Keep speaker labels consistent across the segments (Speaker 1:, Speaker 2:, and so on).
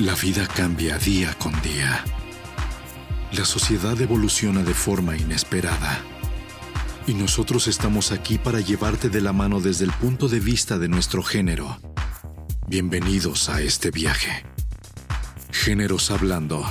Speaker 1: La vida cambia día con día. La sociedad evoluciona de forma inesperada. Y nosotros estamos aquí para llevarte de la mano desde el punto de vista de nuestro género. Bienvenidos a este viaje. Géneros Hablando.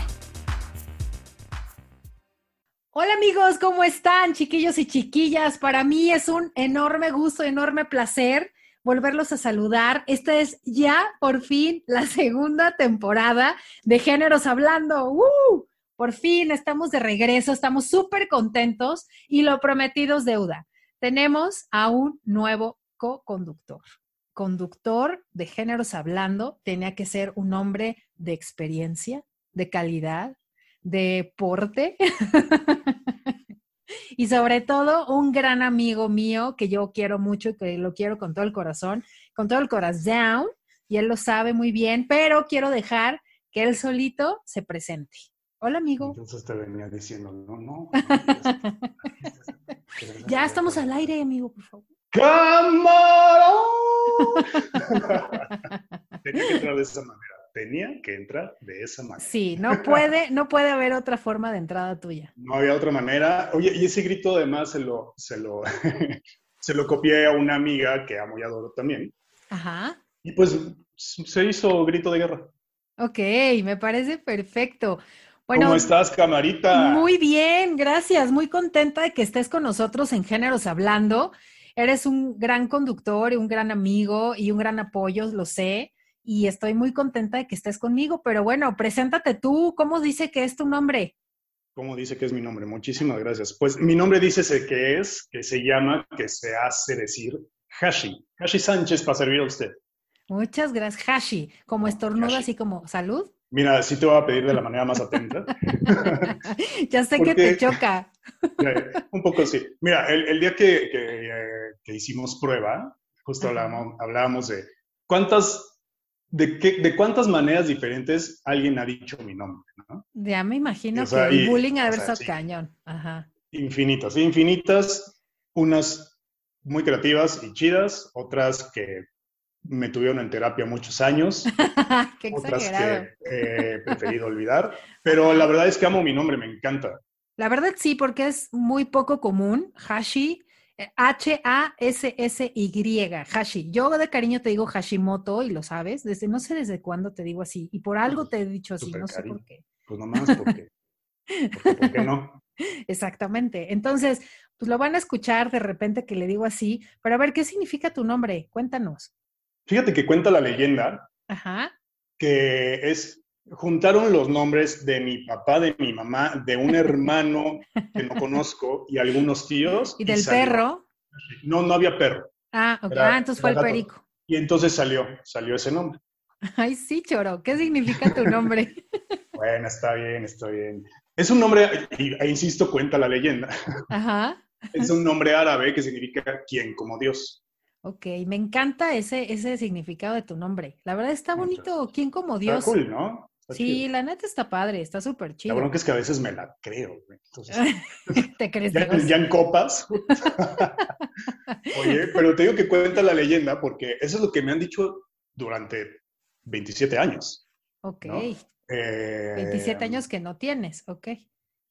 Speaker 2: Hola amigos, ¿cómo están, chiquillos y chiquillas? Para mí es un enorme gusto, enorme placer volverlos a saludar. Esta es ya por fin la segunda temporada de Géneros Hablando. ¡Uh! Por fin estamos de regreso, estamos súper contentos y lo prometidos deuda. Tenemos a un nuevo co-conductor. Conductor de Géneros Hablando tenía que ser un hombre de experiencia, de calidad, de porte. y sobre todo un gran amigo mío que yo quiero mucho y que lo quiero con todo el corazón, con todo el corazón, y él lo sabe muy bien, pero quiero dejar que él solito se presente. Hola, amigo.
Speaker 3: Entonces te venía diciendo, no, no.
Speaker 2: ya estamos al aire, amigo, por favor.
Speaker 3: ¡Camarón! Tenía que entrar de esa manera. Tenía que entrar de esa manera.
Speaker 2: Sí, no puede, no puede haber otra forma de entrada tuya.
Speaker 3: No había otra manera. Oye, y ese grito además se lo, se lo, se lo copié a una amiga que amo y adoro también.
Speaker 2: Ajá.
Speaker 3: Y pues se hizo grito de guerra.
Speaker 2: Ok, me parece perfecto. Bueno,
Speaker 3: ¿Cómo estás, camarita?
Speaker 2: Muy bien, gracias. Muy contenta de que estés con nosotros en Géneros Hablando. Eres un gran conductor y un gran amigo y un gran apoyo, lo sé. Y estoy muy contenta de que estés conmigo. Pero bueno, preséntate tú. ¿Cómo dice que es tu nombre?
Speaker 3: ¿Cómo dice que es mi nombre? Muchísimas gracias. Pues mi nombre dice que es, que se llama, que se hace decir Hashi. Hashi Sánchez para servir a usted.
Speaker 2: Muchas gracias. Hashi, como estornuda, así como salud.
Speaker 3: Mira, sí te voy a pedir de la manera más atenta.
Speaker 2: ya sé que te choca.
Speaker 3: un poco sí. Mira, el, día que, que, hicimos prueba, justo hablábamos, hablábamos de cuántas, de, qué, de cuántas maneras diferentes alguien ha dicho mi nombre, ¿no?
Speaker 2: Ya me imagino que el bullying ha de haber sido cañón. Ajá.
Speaker 3: Infinitas, infinitas, unas muy creativas y chidas, otras que me tuvieron en terapia muchos años,
Speaker 2: Qué
Speaker 3: otras que he preferido olvidar, pero la verdad es que amo mi nombre, me encanta.
Speaker 2: La verdad sí, porque es muy poco común, Hashi, H-A-S-S-Y, Hashi. Yo de cariño te digo Hashimoto y lo sabes, desde no sé desde cuándo te digo así, y por algo te he dicho así, no sé por qué.
Speaker 3: Pues nomás porque, porque, ¿por qué no?
Speaker 2: Exactamente. Entonces, pues lo van a escuchar de repente que le digo así, pero a ver, ¿qué significa tu nombre? Cuéntanos.
Speaker 3: Fíjate que cuenta la leyenda que es juntaron los nombres de mi papá, de mi mamá, de un hermano que no conozco y algunos tíos.
Speaker 2: ¿Y del perro?
Speaker 3: No, no había perro.
Speaker 2: Ah, ah entonces fue el perico.
Speaker 3: Y entonces salió, salió ese nombre.
Speaker 2: Ay, sí, Choro, ¿qué significa tu nombre?
Speaker 3: bueno, está bien, está bien. Es un nombre, e insisto, cuenta la leyenda.
Speaker 2: Ajá.
Speaker 3: Es un nombre árabe que significa quien como Dios.
Speaker 2: Ok, me encanta ese, ese significado de tu nombre. La verdad está bonito. ¿Quién como Dios?
Speaker 3: Está cool, ¿no?
Speaker 2: Sí, la neta está padre, está súper chido.
Speaker 3: La bronca es que a veces me la creo. Entonces,
Speaker 2: ¿Te crees?
Speaker 3: Ya, ya en copas. Oye, pero te digo que cuenta la leyenda porque eso es lo que me han dicho durante 27 años.
Speaker 2: Ok. 27 eh, años que no tienes, ok.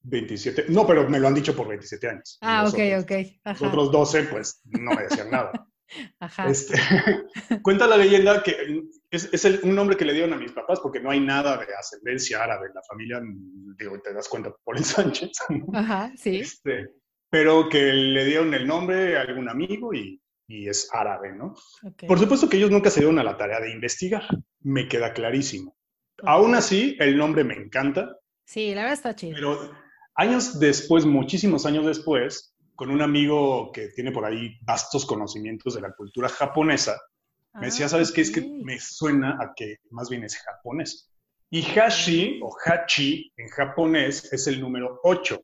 Speaker 3: 27, no, pero me lo han dicho por 27 años.
Speaker 2: Ah, ok, ok.
Speaker 3: Los otros 12, pues no me decían nada. Este, cuenta la leyenda que es, un nombre que le dieron a mis papás porque no hay nada de ascendencia árabe en la familia, digo, te das cuenta por el Sánchez.
Speaker 2: Ajá, sí.
Speaker 3: Este, pero que le dieron el nombre a algún amigo y, es árabe, ¿no? Por supuesto que ellos nunca se dieron a la tarea de investigar, me queda clarísimo. Aún así, el nombre me encanta.
Speaker 2: Sí, la verdad está chido.
Speaker 3: Pero años después, muchísimos años después, con un amigo que tiene por ahí vastos conocimientos de la cultura japonesa, me decía, ah, ¿sabes qué? Es que me suena a que más bien es japonés. Y hashi o hachi en japonés es el número 8.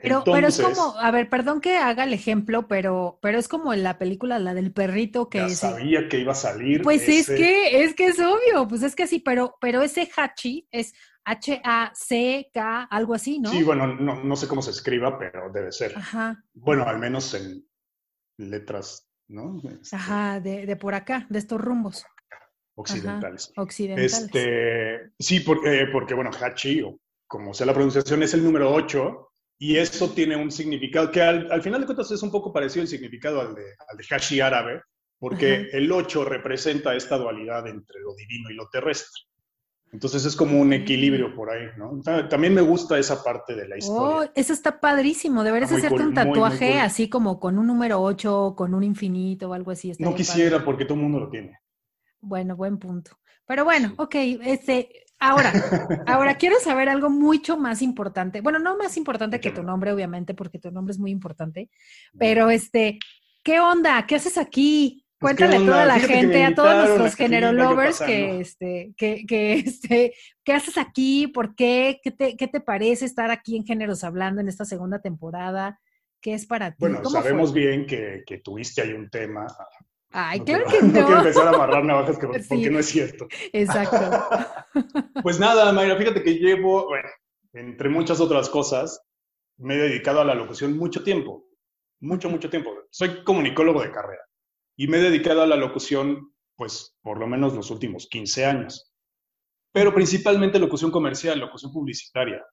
Speaker 2: Pero, pero es como, a ver, perdón que haga el ejemplo, pero, pero es como en la película, la del perrito que...
Speaker 3: Ya sabía que iba a salir.
Speaker 2: Pues es que, es que es obvio, pues es que sí, pero, pero ese hachi es H-A-C-K, algo así, ¿no?
Speaker 3: Sí, bueno, no, sé cómo se escriba, pero debe ser. Ajá. Bueno, al menos en letras, ¿no?
Speaker 2: Este Ajá, de, por acá, de estos rumbos.
Speaker 3: occidentales.
Speaker 2: occidentales.
Speaker 3: Este, sí, porque, porque, bueno, Hachi, o como sea la pronunciación, es el número 8 y eso tiene un significado que al, final de cuentas es un poco parecido el significado al de, al de Hashi árabe, porque el 8 representa esta dualidad entre lo divino y lo terrestre. Entonces es como un equilibrio por ahí, ¿no? También me gusta esa parte de la historia.
Speaker 2: Oh, eso está padrísimo. Deberías hacerte un tatuaje así como con un número 8, con un infinito o algo así.
Speaker 3: No quisiera porque todo el mundo lo tiene.
Speaker 2: Bueno, buen punto. Pero bueno, ok, este, ahora, ahora quiero saber algo mucho más importante. Bueno, no más importante que tu nombre, obviamente, porque tu nombre es muy importante. Pero este, ¿qué onda? ¿Qué haces aquí? Pues, Cuéntale a toda la gente, a todos nuestros género lovers que, este, que, que, este, ¿qué haces aquí? ¿Por qué? ¿Qué te, ¿Qué te parece estar aquí en Géneros Hablando en esta segunda temporada? ¿Qué es para ti?
Speaker 3: Bueno, sabemos bien que, que, tuviste ahí un tema.
Speaker 2: Ay, claro que no.
Speaker 3: No quiero empezar a amarrar navajas porque no es cierto.
Speaker 2: Exacto.
Speaker 3: pues nada, Mayra, fíjate que llevo, bueno, entre muchas otras cosas, me he dedicado a la locución mucho tiempo. Mucho, mucho tiempo. Soy comunicólogo de carrera y me he dedicado a la locución, pues, por lo menos los últimos 15 años. Pero principalmente locución comercial, locución publicitaria.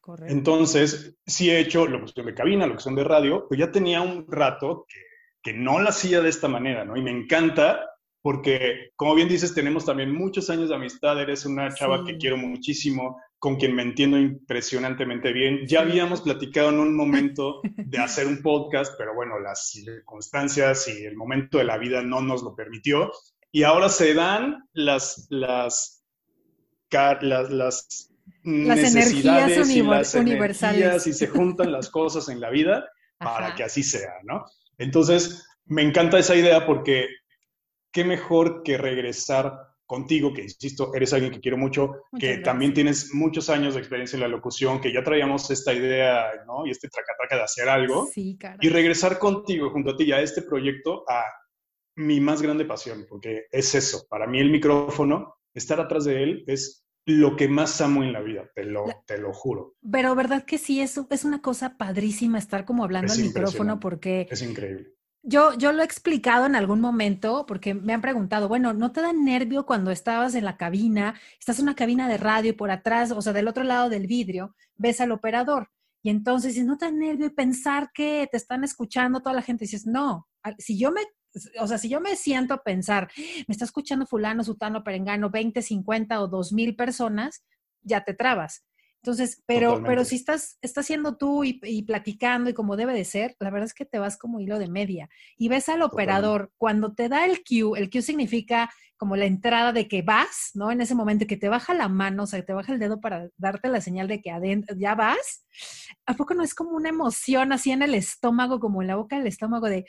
Speaker 3: Correcto. Entonces, sí he hecho locución de cabina, locución de radio, pero ya tenía un rato que, que no la hacía de esta manera, ¿no? Y me encanta porque, como bien dices, tenemos también muchos años de amistad, eres una chava que quiero muchísimo, con quien me entiendo impresionantemente bien. Ya habíamos platicado en un momento de hacer un podcast, pero bueno, las circunstancias y el momento de la vida no nos lo permitió. Y ahora se dan las, las, las, las, necesidades y las universales. y se juntan las cosas en la vida para que así sea, ¿no? Entonces, me encanta esa idea porque qué mejor que regresar contigo, que insisto, eres alguien que quiero mucho, que también tienes muchos años de experiencia en la locución, que ya traíamos esta idea, ¿no? Y este traca-traca de hacer algo.
Speaker 2: Sí,
Speaker 3: y regresar contigo, junto a ti, a este proyecto, a mi más grande pasión, porque es eso. Para mí el micrófono, estar atrás de él, es lo que más amo en la vida, te lo, te lo juro.
Speaker 2: Pero verdad que sí, es, es una cosa padrísima estar como hablando al micrófono porque...
Speaker 3: Es increíble.
Speaker 2: Yo, yo lo he explicado en algún momento porque me han preguntado, bueno, ¿no te da nervio cuando estabas en la cabina, estás en una cabina de radio y por atrás, o sea, del otro lado del vidrio, ves al operador? Y entonces, ¿no te da nervio pensar que te están escuchando toda la gente? Dices, no, si yo me, o sea, si yo me siento a pensar, me está escuchando fulano, sutano, perengano, 20, 50 o 2 mil personas, ya te trabas. Entonces, pero, pero si estás, estás siendo tú y, platicando y como debe de ser, la verdad es que te vas como hilo de media y ves al operador cuando te da el cue, el cue significa como la entrada de que vas, ¿no? En ese momento que te baja la mano, o sea, que te baja el dedo para darte la señal de que adentro ya vas, ¿a poco no es como una emoción así en el estómago, como en la boca del estómago de,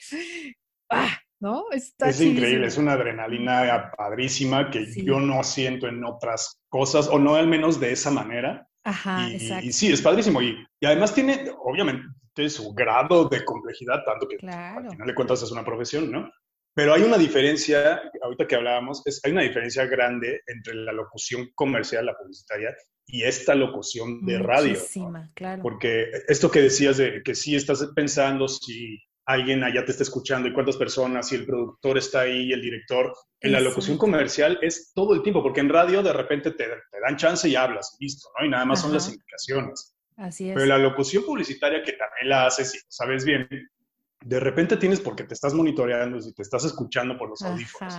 Speaker 2: ah, ¿no?
Speaker 3: Está es increíble, es una adrenalina padrísima que yo no siento en otras cosas, o no al menos de esa manera.
Speaker 2: Ajá,
Speaker 3: y,
Speaker 2: exacto.
Speaker 3: Y sí, es padrísimo. Y, y, además tiene, obviamente, su grado de complejidad, tanto que al final de cuentas es una profesión, ¿no? Pero hay una diferencia, ahorita que hablábamos, es, hay una diferencia grande entre la locución comercial, la publicitaria, y esta locución de radio.
Speaker 2: ¿no? claro.
Speaker 3: Porque esto que decías de que sí estás pensando si alguien allá te está escuchando y cuántas personas y el productor está ahí y el director. En la locución comercial es todo el tiempo, porque en radio de repente te, dan chance y hablas, listo, ¿no? Y nada más son las indicaciones.
Speaker 2: Así es.
Speaker 3: Pero la locución publicitaria que también la haces y sabes bien, de repente tienes porque te estás monitoreando y te estás escuchando por los audífonos.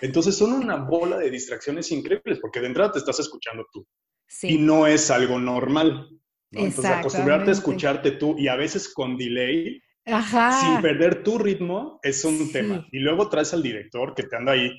Speaker 3: Entonces son una bola de distracciones increíbles porque de entrada te estás escuchando tú. Sí. Y no es algo normal. ¿no? Entonces acostumbrarte a escucharte tú y a veces con delay sin perder tu ritmo es un tema. Y luego traes al director que te anda ahí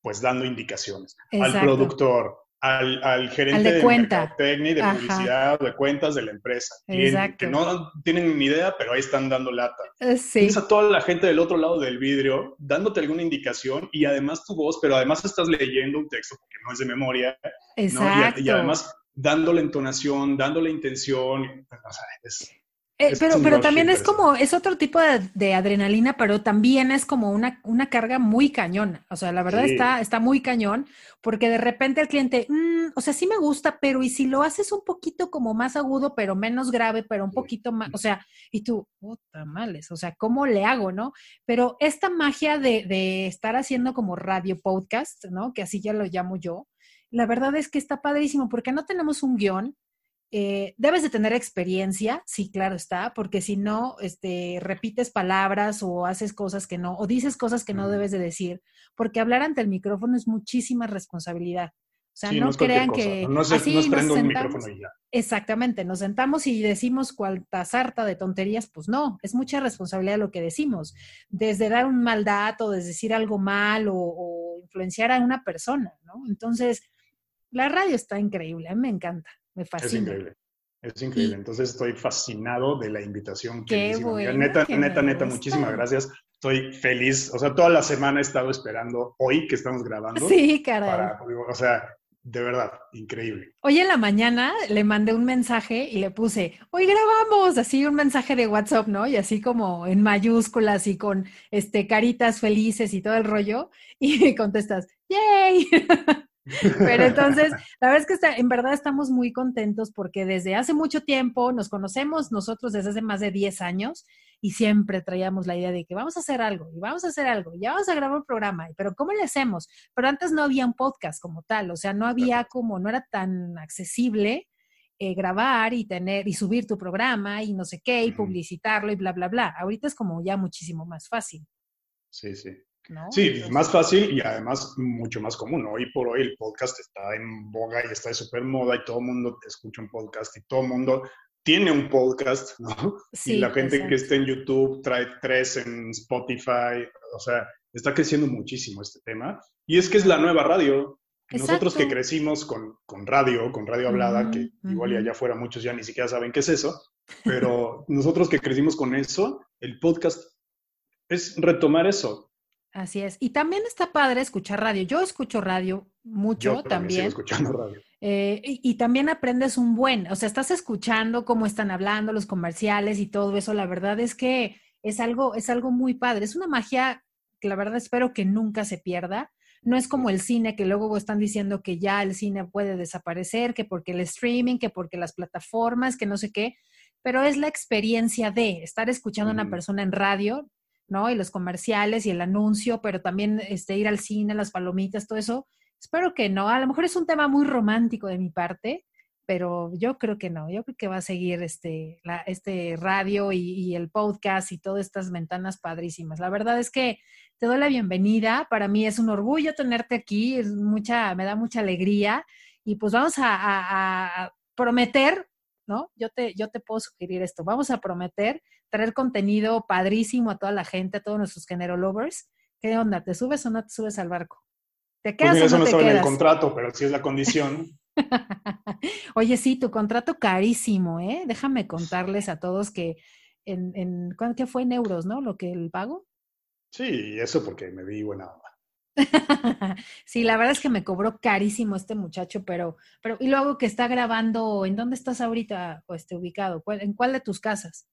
Speaker 3: pues dando indicaciones, al productor, al, gerente de, cuenta. técnico, de publicidad, de cuentas de la empresa, que no tienen ni idea, pero ahí están dando lata.
Speaker 2: Eh, sí.
Speaker 3: a toda la gente del otro lado del vidrio dándote alguna indicación y además tu voz, pero además estás leyendo un texto porque no es de memoria.
Speaker 2: Exacto.
Speaker 3: Y, además dándole entonación, dándole intención. O sea, es,
Speaker 2: Eh, pero, pero también es como, es otro tipo de, adrenalina, pero también es como una, una carga muy cañón. O sea, la verdad está, está muy cañón, porque de repente el cliente, mm, o sea, sí me gusta, pero y si lo haces un poquito como más agudo, pero menos grave, pero un poquito más, o sea, y tú, puta males, o sea, ¿cómo le hago, no? Pero esta magia de, de estar haciendo como radio podcast, ¿no? Que así ya lo llamo yo, la verdad es que está padrísimo, porque no tenemos un guion, eh, debes de tener experiencia, sí, claro está, porque si no, este, repites palabras o haces cosas que no, o dices cosas que no debes de decir, porque hablar ante el micrófono es muchísima responsabilidad. O sea, no, crean que
Speaker 3: no, así nos sentamos, un micrófono y ya.
Speaker 2: Exactamente, nos sentamos y decimos cualta sarta de tonterías, pues no, es mucha responsabilidad lo que decimos, desde dar un mal dato, desde decir algo mal o, o influenciar a una persona, ¿no? Entonces, la radio está increíble, a mí me encanta. Me fascina.
Speaker 3: Es increíble. Es increíble. Entonces estoy fascinado de la invitación. Qué bueno, neta, neta, neta, muchísimas gracias. Estoy feliz. O sea, toda la semana he estado esperando hoy que estamos grabando.
Speaker 2: Sí, caray.
Speaker 3: o sea, de verdad, increíble.
Speaker 2: Hoy en la mañana le mandé un mensaje y le puse, hoy grabamos, así un mensaje de WhatsApp, ¿no? Y así como en mayúsculas y con este caritas felices y todo el rollo. Y me contestas, ¡yay! Pero entonces, la verdad es que está, en verdad estamos muy contentos porque desde hace mucho tiempo nos conocemos nosotros desde hace más de 10 años y siempre traíamos la idea de que vamos a hacer algo y vamos a hacer algo, y ya vamos a grabar un programa, pero ¿cómo le hacemos? Pero antes no había un podcast como tal, o sea, no había como, no era tan accesible eh, grabar y tener y subir tu programa y no sé qué y publicitarlo y bla, bla, bla. Ahorita es como ya muchísimo más fácil.
Speaker 3: Sí, sí. Sí, más fácil y además mucho más común. Hoy por hoy el podcast está en boga y está de súper moda y todo el mundo escucha un podcast y todo el mundo tiene un podcast, ¿no? y la gente que está en YouTube trae tres en Spotify, o sea, está creciendo muchísimo este tema. Y es que es la nueva radio. Nosotros que crecimos con, con, radio, con radio hablada, que igual y allá afuera muchos ya ni siquiera saben qué es eso, pero nosotros que crecimos con eso, el podcast es retomar eso,
Speaker 2: Así es. Y también está padre escuchar radio. Yo escucho radio mucho también.
Speaker 3: escuchando radio.
Speaker 2: Eh, y, también aprendes un buen, o sea, estás escuchando cómo están hablando los comerciales y todo eso. La verdad es que es algo, es algo muy padre. Es una magia que la verdad espero que nunca se pierda. No es como el cine, que luego están diciendo que ya el cine puede desaparecer, que porque el streaming, que porque las plataformas, que no sé qué, pero es la experiencia de estar escuchando a una persona en radio, ¿no? Y los comerciales y el anuncio, pero también este, ir al cine, las palomitas, todo eso. Espero que no. A lo mejor es un tema muy romántico de mi parte, pero yo creo que no. Yo creo que va a seguir este, este radio y, el podcast y todas estas ventanas padrísimas. La verdad es que te doy la bienvenida. Para mí es un orgullo tenerte aquí. Es mucha, me da mucha alegría. Y pues vamos a, a prometer ¿no? Yo te, yo te puedo sugerir esto. Vamos a prometer traer contenido padrísimo a toda la gente, a todos nuestros género lovers. ¿Qué onda? ¿Te subes o no te subes al barco?
Speaker 3: ¿Te pues quedas o no, eso no en el contrato, pero si es la condición.
Speaker 2: Oye, sí, tu contrato carísimo, ¿eh? Déjame contarles a todos que en, en ¿qué fue en euros, no? Lo que el pago.
Speaker 3: Sí, eso porque me vi buena
Speaker 2: sí, la verdad es que me cobró carísimo este muchacho, pero, pero, y luego que está grabando, ¿en dónde estás ahorita este, ubicado? ¿En cuál de tus casas?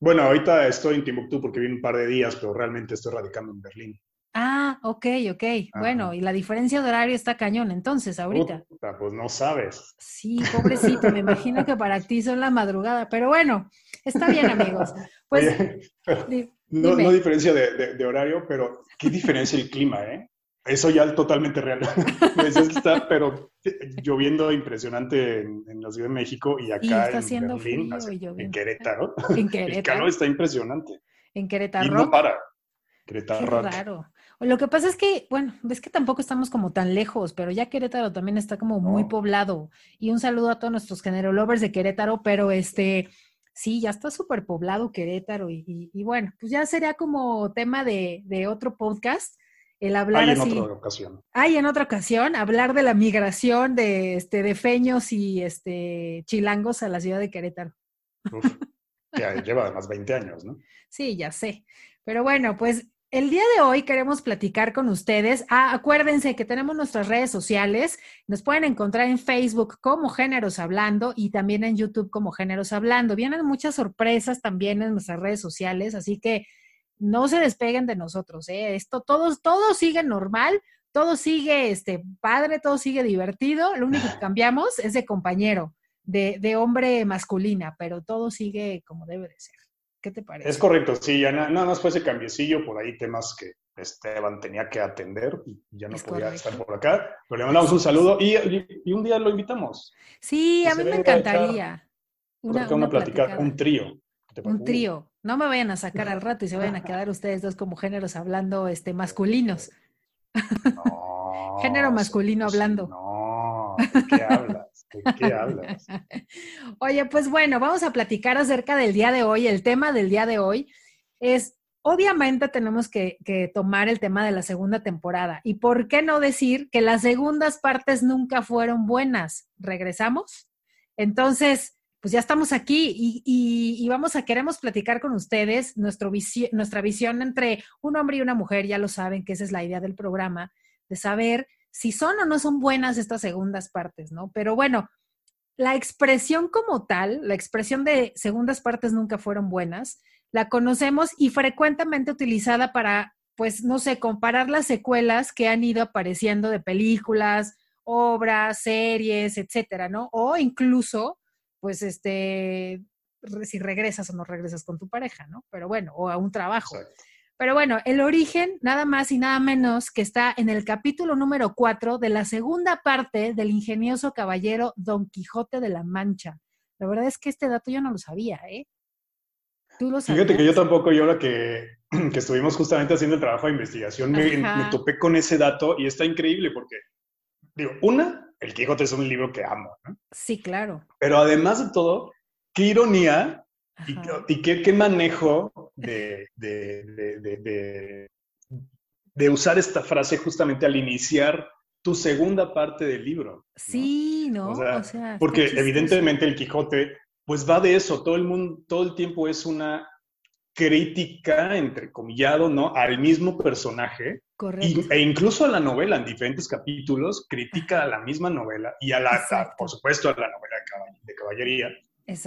Speaker 3: Bueno, ahorita estoy en Timbuktu porque vine un par de días, pero realmente estoy radicando en Berlín.
Speaker 2: Ah, ok, ok. Bueno, y la diferencia de horario está cañón, entonces, ahorita.
Speaker 3: pues no sabes.
Speaker 2: Sí, pobrecito, me imagino que para ti son la madrugada, pero bueno, está bien, amigos. Pues,
Speaker 3: no, no, diferencia de, de, horario, pero qué diferencia el clima, ¿eh? Eso ya es totalmente real. está, pero lloviendo impresionante en, la Ciudad de México y acá en Berlín, en Querétaro. En Querétaro. El calor está impresionante.
Speaker 2: En Querétaro.
Speaker 3: Y no para. Querétaro.
Speaker 2: Qué Lo que pasa es que, bueno, ves que tampoco estamos como tan lejos, pero ya Querétaro también está como muy poblado. Y un saludo a todos nuestros género lovers de Querétaro, pero este, sí, ya está súper poblado Querétaro. Y, bueno, pues ya sería como tema de, de otro podcast el hablar
Speaker 3: Hay en otra ocasión.
Speaker 2: Hay en otra ocasión, hablar de la migración de, este, de feños y este, chilangos a la ciudad de Querétaro.
Speaker 3: Uf, ya lleva además 20 años, ¿no?
Speaker 2: Sí, ya sé. Pero bueno, pues el día de hoy queremos platicar con ustedes. Ah, acuérdense que tenemos nuestras redes sociales. Nos pueden encontrar en Facebook como Géneros Hablando y también en YouTube como Géneros Hablando. Vienen muchas sorpresas también en nuestras redes sociales, así que no se despeguen de nosotros. ¿eh? Esto, todo, todo sigue normal, todo sigue este, padre, todo sigue divertido. Lo único que cambiamos es de compañero, de, de hombre masculina, pero todo sigue como debe de ser. ¿Qué te parece?
Speaker 3: Es correcto, sí, ya nada más fue ese cambiecillo, por ahí temas que Esteban tenía que atender y ya no podía estar por acá, pero le mandamos un saludo y, y, un día lo invitamos.
Speaker 2: Sí, a mí me encantaría.
Speaker 3: Una, una, una un trío.
Speaker 2: Un trío. No me vayan a sacar al rato y se vayan a quedar ustedes dos como géneros hablando este, masculinos. Género masculino hablando.
Speaker 3: No, ¿de qué hablas? ¿De qué hablas?
Speaker 2: Oye, pues bueno, vamos a platicar acerca del día de hoy. El tema del día de hoy es, obviamente tenemos que, que tomar el tema de la segunda temporada. ¿Y por qué no decir que las segundas partes nunca fueron buenas? ¿Regresamos? Entonces, pues ya estamos aquí y, vamos a, queremos platicar con ustedes nuestro nuestra visión entre un hombre y una mujer, ya lo saben que esa es la idea del programa, de saber si son o no son buenas estas segundas partes, ¿no? Pero bueno, la expresión como tal, la expresión de segundas partes nunca fueron buenas, la conocemos y frecuentemente utilizada para, pues, no sé, comparar las secuelas que han ido apareciendo de películas, obras, series, etcétera, ¿no? O incluso pues este, si regresas o no regresas con tu pareja, ¿no? Pero bueno, o a un trabajo. Pero bueno, el origen, nada más y nada menos que está en el capítulo número 4 de la segunda parte del ingenioso caballero Don Quijote de la Mancha. La verdad es que este dato yo no lo sabía, ¿eh?
Speaker 3: ¿Tú lo sabías? Fíjate que yo tampoco, yo ahora que, que estuvimos justamente haciendo el trabajo de investigación, me, me, topé con ese dato y está increíble porque, digo, una, el Quijote es un libro que amo, ¿no?
Speaker 2: Sí, claro.
Speaker 3: Pero además de todo, qué ironía y, qué, manejo de, de, usar esta frase justamente al iniciar tu segunda parte del libro.
Speaker 2: Sí, ¿no?
Speaker 3: O sea, porque evidentemente el Quijote, pues va de eso, todo el mundo, todo el tiempo es una crítica, entrecomillado, ¿no? Al mismo personaje.
Speaker 2: Correcto.
Speaker 3: e incluso a la novela, en diferentes capítulos, critica a la misma novela y a la, por supuesto, a la novela de caballería.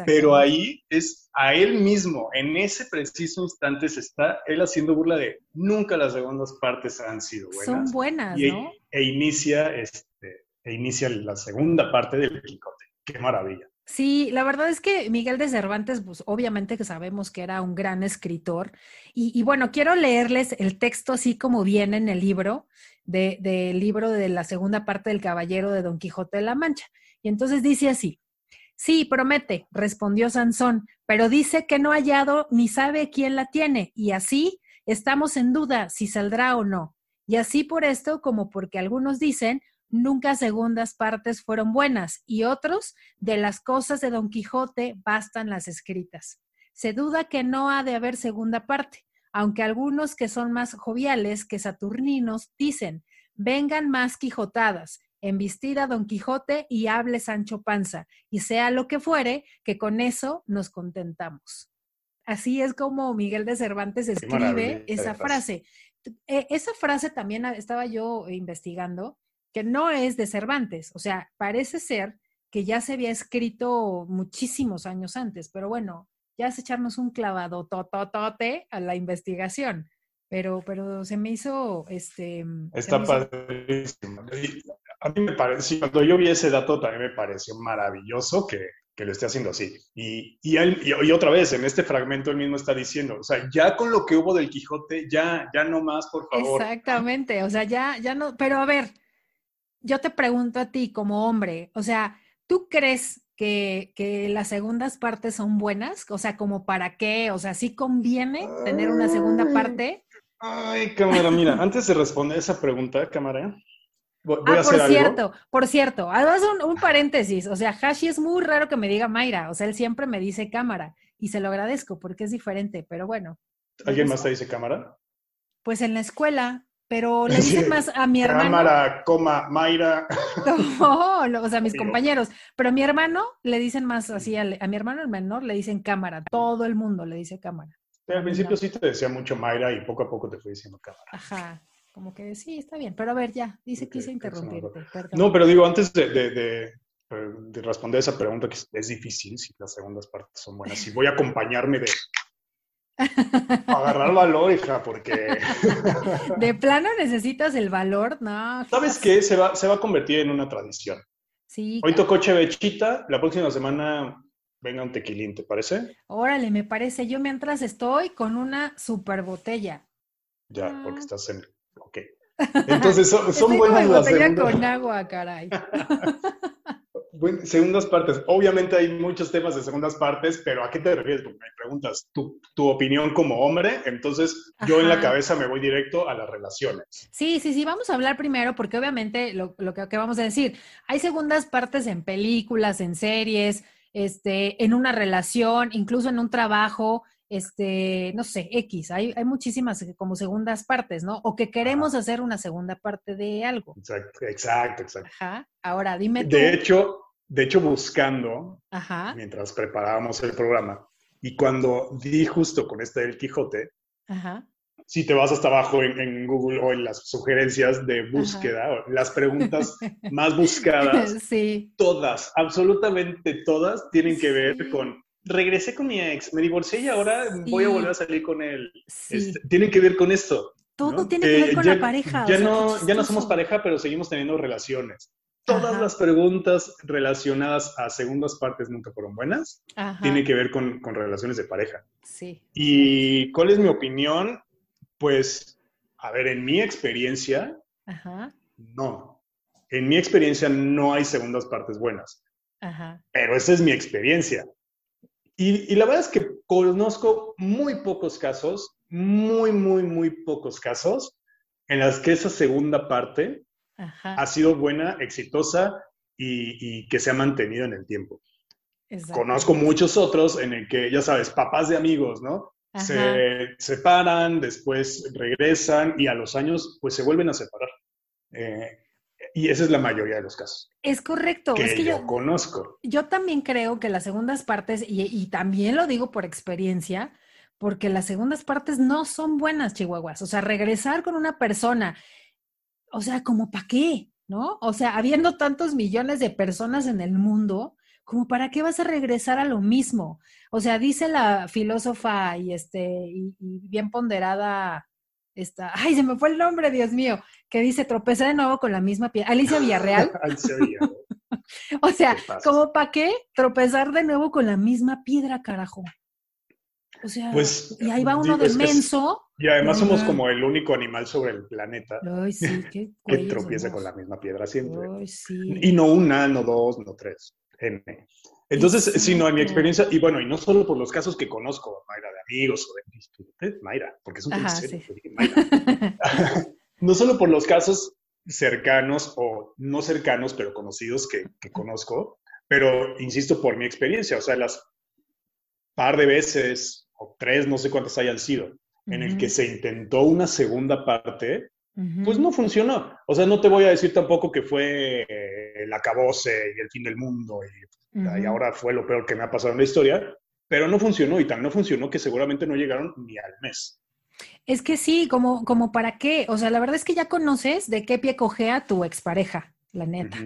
Speaker 3: Pero ahí es a él mismo, en ese preciso instante se está él haciendo burla de nunca las segundas partes han sido buenas.
Speaker 2: Son buenas,
Speaker 3: y,
Speaker 2: ¿no?
Speaker 3: E inicia, este, e inicia la segunda parte del Quijote. Qué maravilla.
Speaker 2: Sí, la verdad es que Miguel de Cervantes, pues obviamente que sabemos que era un gran escritor. Y, bueno, quiero leerles el texto así como viene en el libro, del de, libro de la segunda parte del Caballero de Don Quijote de la Mancha. Y entonces dice así, sí, promete, respondió Sansón, pero dice que no ha hallado ni sabe quién la tiene, y así estamos en duda si saldrá o no. Y así por esto, como porque algunos dicen, nunca segundas partes fueron buenas y otros, de las cosas de Don Quijote bastan las escritas. Se duda que no ha de haber segunda parte, aunque algunos que son más joviales que saturninos dicen, vengan más quijotadas, embistida Don Quijote y hable Sancho Panza, y sea lo que fuere, que con eso nos contentamos. Así es como Miguel de Cervantes escribe esa frase. E, esa frase también estaba yo investigando que no es de Cervantes. O sea, parece ser que ya se había escrito muchísimos años antes, pero bueno, ya es echarnos un clavado tototote a la investigación. Pero, pero se me hizo, este...
Speaker 3: Está padrísimo. A mí me parece, cuando yo vi ese dato también me pareció maravilloso que, que lo esté haciendo así. Y, y, y, otra vez, en este fragmento él mismo está diciendo, o sea, ya con lo que hubo del Quijote, ya, ya no más, por favor.
Speaker 2: Exactamente, o sea, ya, ya no, pero a ver, yo te pregunto a ti como hombre, o sea, ¿tú crees que, las segundas partes son buenas? O sea, ¿como para qué? O sea, ¿sí conviene tener una segunda parte?
Speaker 3: Ay, cámara, mira, antes de responder esa pregunta, cámara, voy,
Speaker 2: ah,
Speaker 3: a hacer
Speaker 2: por cierto, por cierto, además un, un, paréntesis, o sea, Hashi es muy raro que me diga Mayra, o sea, él siempre me dice cámara y se lo agradezco porque es diferente, pero bueno.
Speaker 3: ¿Alguien más te dice cámara?
Speaker 2: Pues en la escuela, pero le dicen más a mi hermano.
Speaker 3: Cámara, coma, Mayra.
Speaker 2: No, o sea, mis compañeros. Pero a mi hermano le dicen más así, a, mi hermano el menor le dicen cámara. Todo el mundo le dice cámara.
Speaker 3: al principio sí te decía mucho Mayra y poco a poco te fui diciendo cámara.
Speaker 2: Ajá, como que sí, está bien. Pero a ver, ya, dice que quise interrumpirte.
Speaker 3: No, pero digo, antes de, de, de, responder esa pregunta, que es difícil si las segundas partes son buenas, si voy a acompañarme de agarrar valor, hija, porque...
Speaker 2: ¿De plano necesitas el valor? No.
Speaker 3: ¿Sabes qué? Se va, se va a convertir en una tradición.
Speaker 2: Sí.
Speaker 3: Hoy tocó Chevechita, la próxima semana venga un tequilín, ¿te parece?
Speaker 2: Órale, me parece. Yo mientras estoy con una super botella.
Speaker 3: Ya, porque ah. estás en... Ok. Entonces son, son buenas
Speaker 2: las botella con agua, caray.
Speaker 3: segundas partes. Obviamente hay muchos temas de segundas partes, pero ¿a qué te refieres? Porque me preguntas tu, tu opinión como hombre, entonces yo en la cabeza me voy directo a las relaciones.
Speaker 2: Sí, sí, sí, vamos a hablar primero porque obviamente lo, lo que, que, vamos a decir, hay segundas partes en películas, en series, este, en una relación, incluso en un trabajo, este, no sé, X, hay, hay muchísimas como segundas partes, ¿no? O que queremos hacer una segunda parte de algo.
Speaker 3: Exacto, exacto, exacto.
Speaker 2: Ajá. Ahora, dime
Speaker 3: tú. De hecho, de hecho, buscando, mientras preparábamos el programa, y cuando di justo con este del Quijote, si te vas hasta abajo en, Google o en las sugerencias de búsqueda, las preguntas más buscadas, todas, absolutamente todas, tienen que ver con regresé con mi ex, me divorcié y ahora voy a volver a salir con él. Este, tienen que ver con esto.
Speaker 2: Todo tiene que ver con la pareja.
Speaker 3: Ya, no, ya no somos pareja, pero seguimos teniendo relaciones todas las preguntas relacionadas a segundas partes nunca fueron buenas. Tiene que ver con, relaciones de pareja.
Speaker 2: Sí.
Speaker 3: ¿Y cuál es mi opinión? Pues, a ver, en mi experiencia, no. En mi experiencia no hay segundas partes buenas. Pero esa es mi experiencia. Y, y la verdad es que conozco muy pocos casos, muy, muy, muy pocos casos en las que esa segunda parte ha sido buena, exitosa y, que se ha mantenido en el tiempo. Conozco muchos otros en el que, ya sabes, papás de amigos, ¿no? Se separan, después regresan y a los años pues se vuelven a separar. Eh, y esa es la mayoría de los casos.
Speaker 2: Es correcto.
Speaker 3: Que
Speaker 2: es que
Speaker 3: yo, conozco.
Speaker 2: Yo también creo que las segundas partes, y, y, también lo digo por experiencia, porque las segundas partes no son buenas, chihuahuas. O sea, regresar con una persona o sea, como para qué, ¿no? O sea, habiendo tantos millones de personas en el mundo, como para qué vas a regresar a lo mismo. O sea, dice la filósofa y este, y, bien ponderada, esta, ay, se me fue el nombre, Dios mío, que dice tropezar de nuevo con la misma piedra. Alicia Villarreal.
Speaker 3: Alicia Villarreal.
Speaker 2: o sea, como para qué tropezar de nuevo con la misma piedra, carajo. O sea,
Speaker 3: pues,
Speaker 2: y ahí va uno de menso.
Speaker 3: Y además somos como el único animal sobre el planeta
Speaker 2: Ay, sí,
Speaker 3: que tropieza con la misma piedra siempre.
Speaker 2: Ay, sí.
Speaker 3: Y no una, no dos, no tres. N. Entonces, sí, no, en mi experiencia, y bueno, y no solo por los casos que conozco, Mayra, de amigos o de Mayra, porque es un Ajá, serio, no solo por los casos cercanos o no cercanos, pero conocidos que, que conozco, pero insisto, por mi experiencia, o sea, las par de veces o tres, no sé cuántas hayan sido, en el que se intentó una segunda parte, pues no funcionó. O sea, no te voy a decir tampoco que fue el acabose y el fin del mundo y, ahora fue lo peor que me ha pasado en la historia, pero no funcionó y tan no funcionó que seguramente no llegaron ni al mes.
Speaker 2: Es que sí, como, como para qué. O sea, la verdad es que ya conoces de qué pie cogea tu expareja, la neta.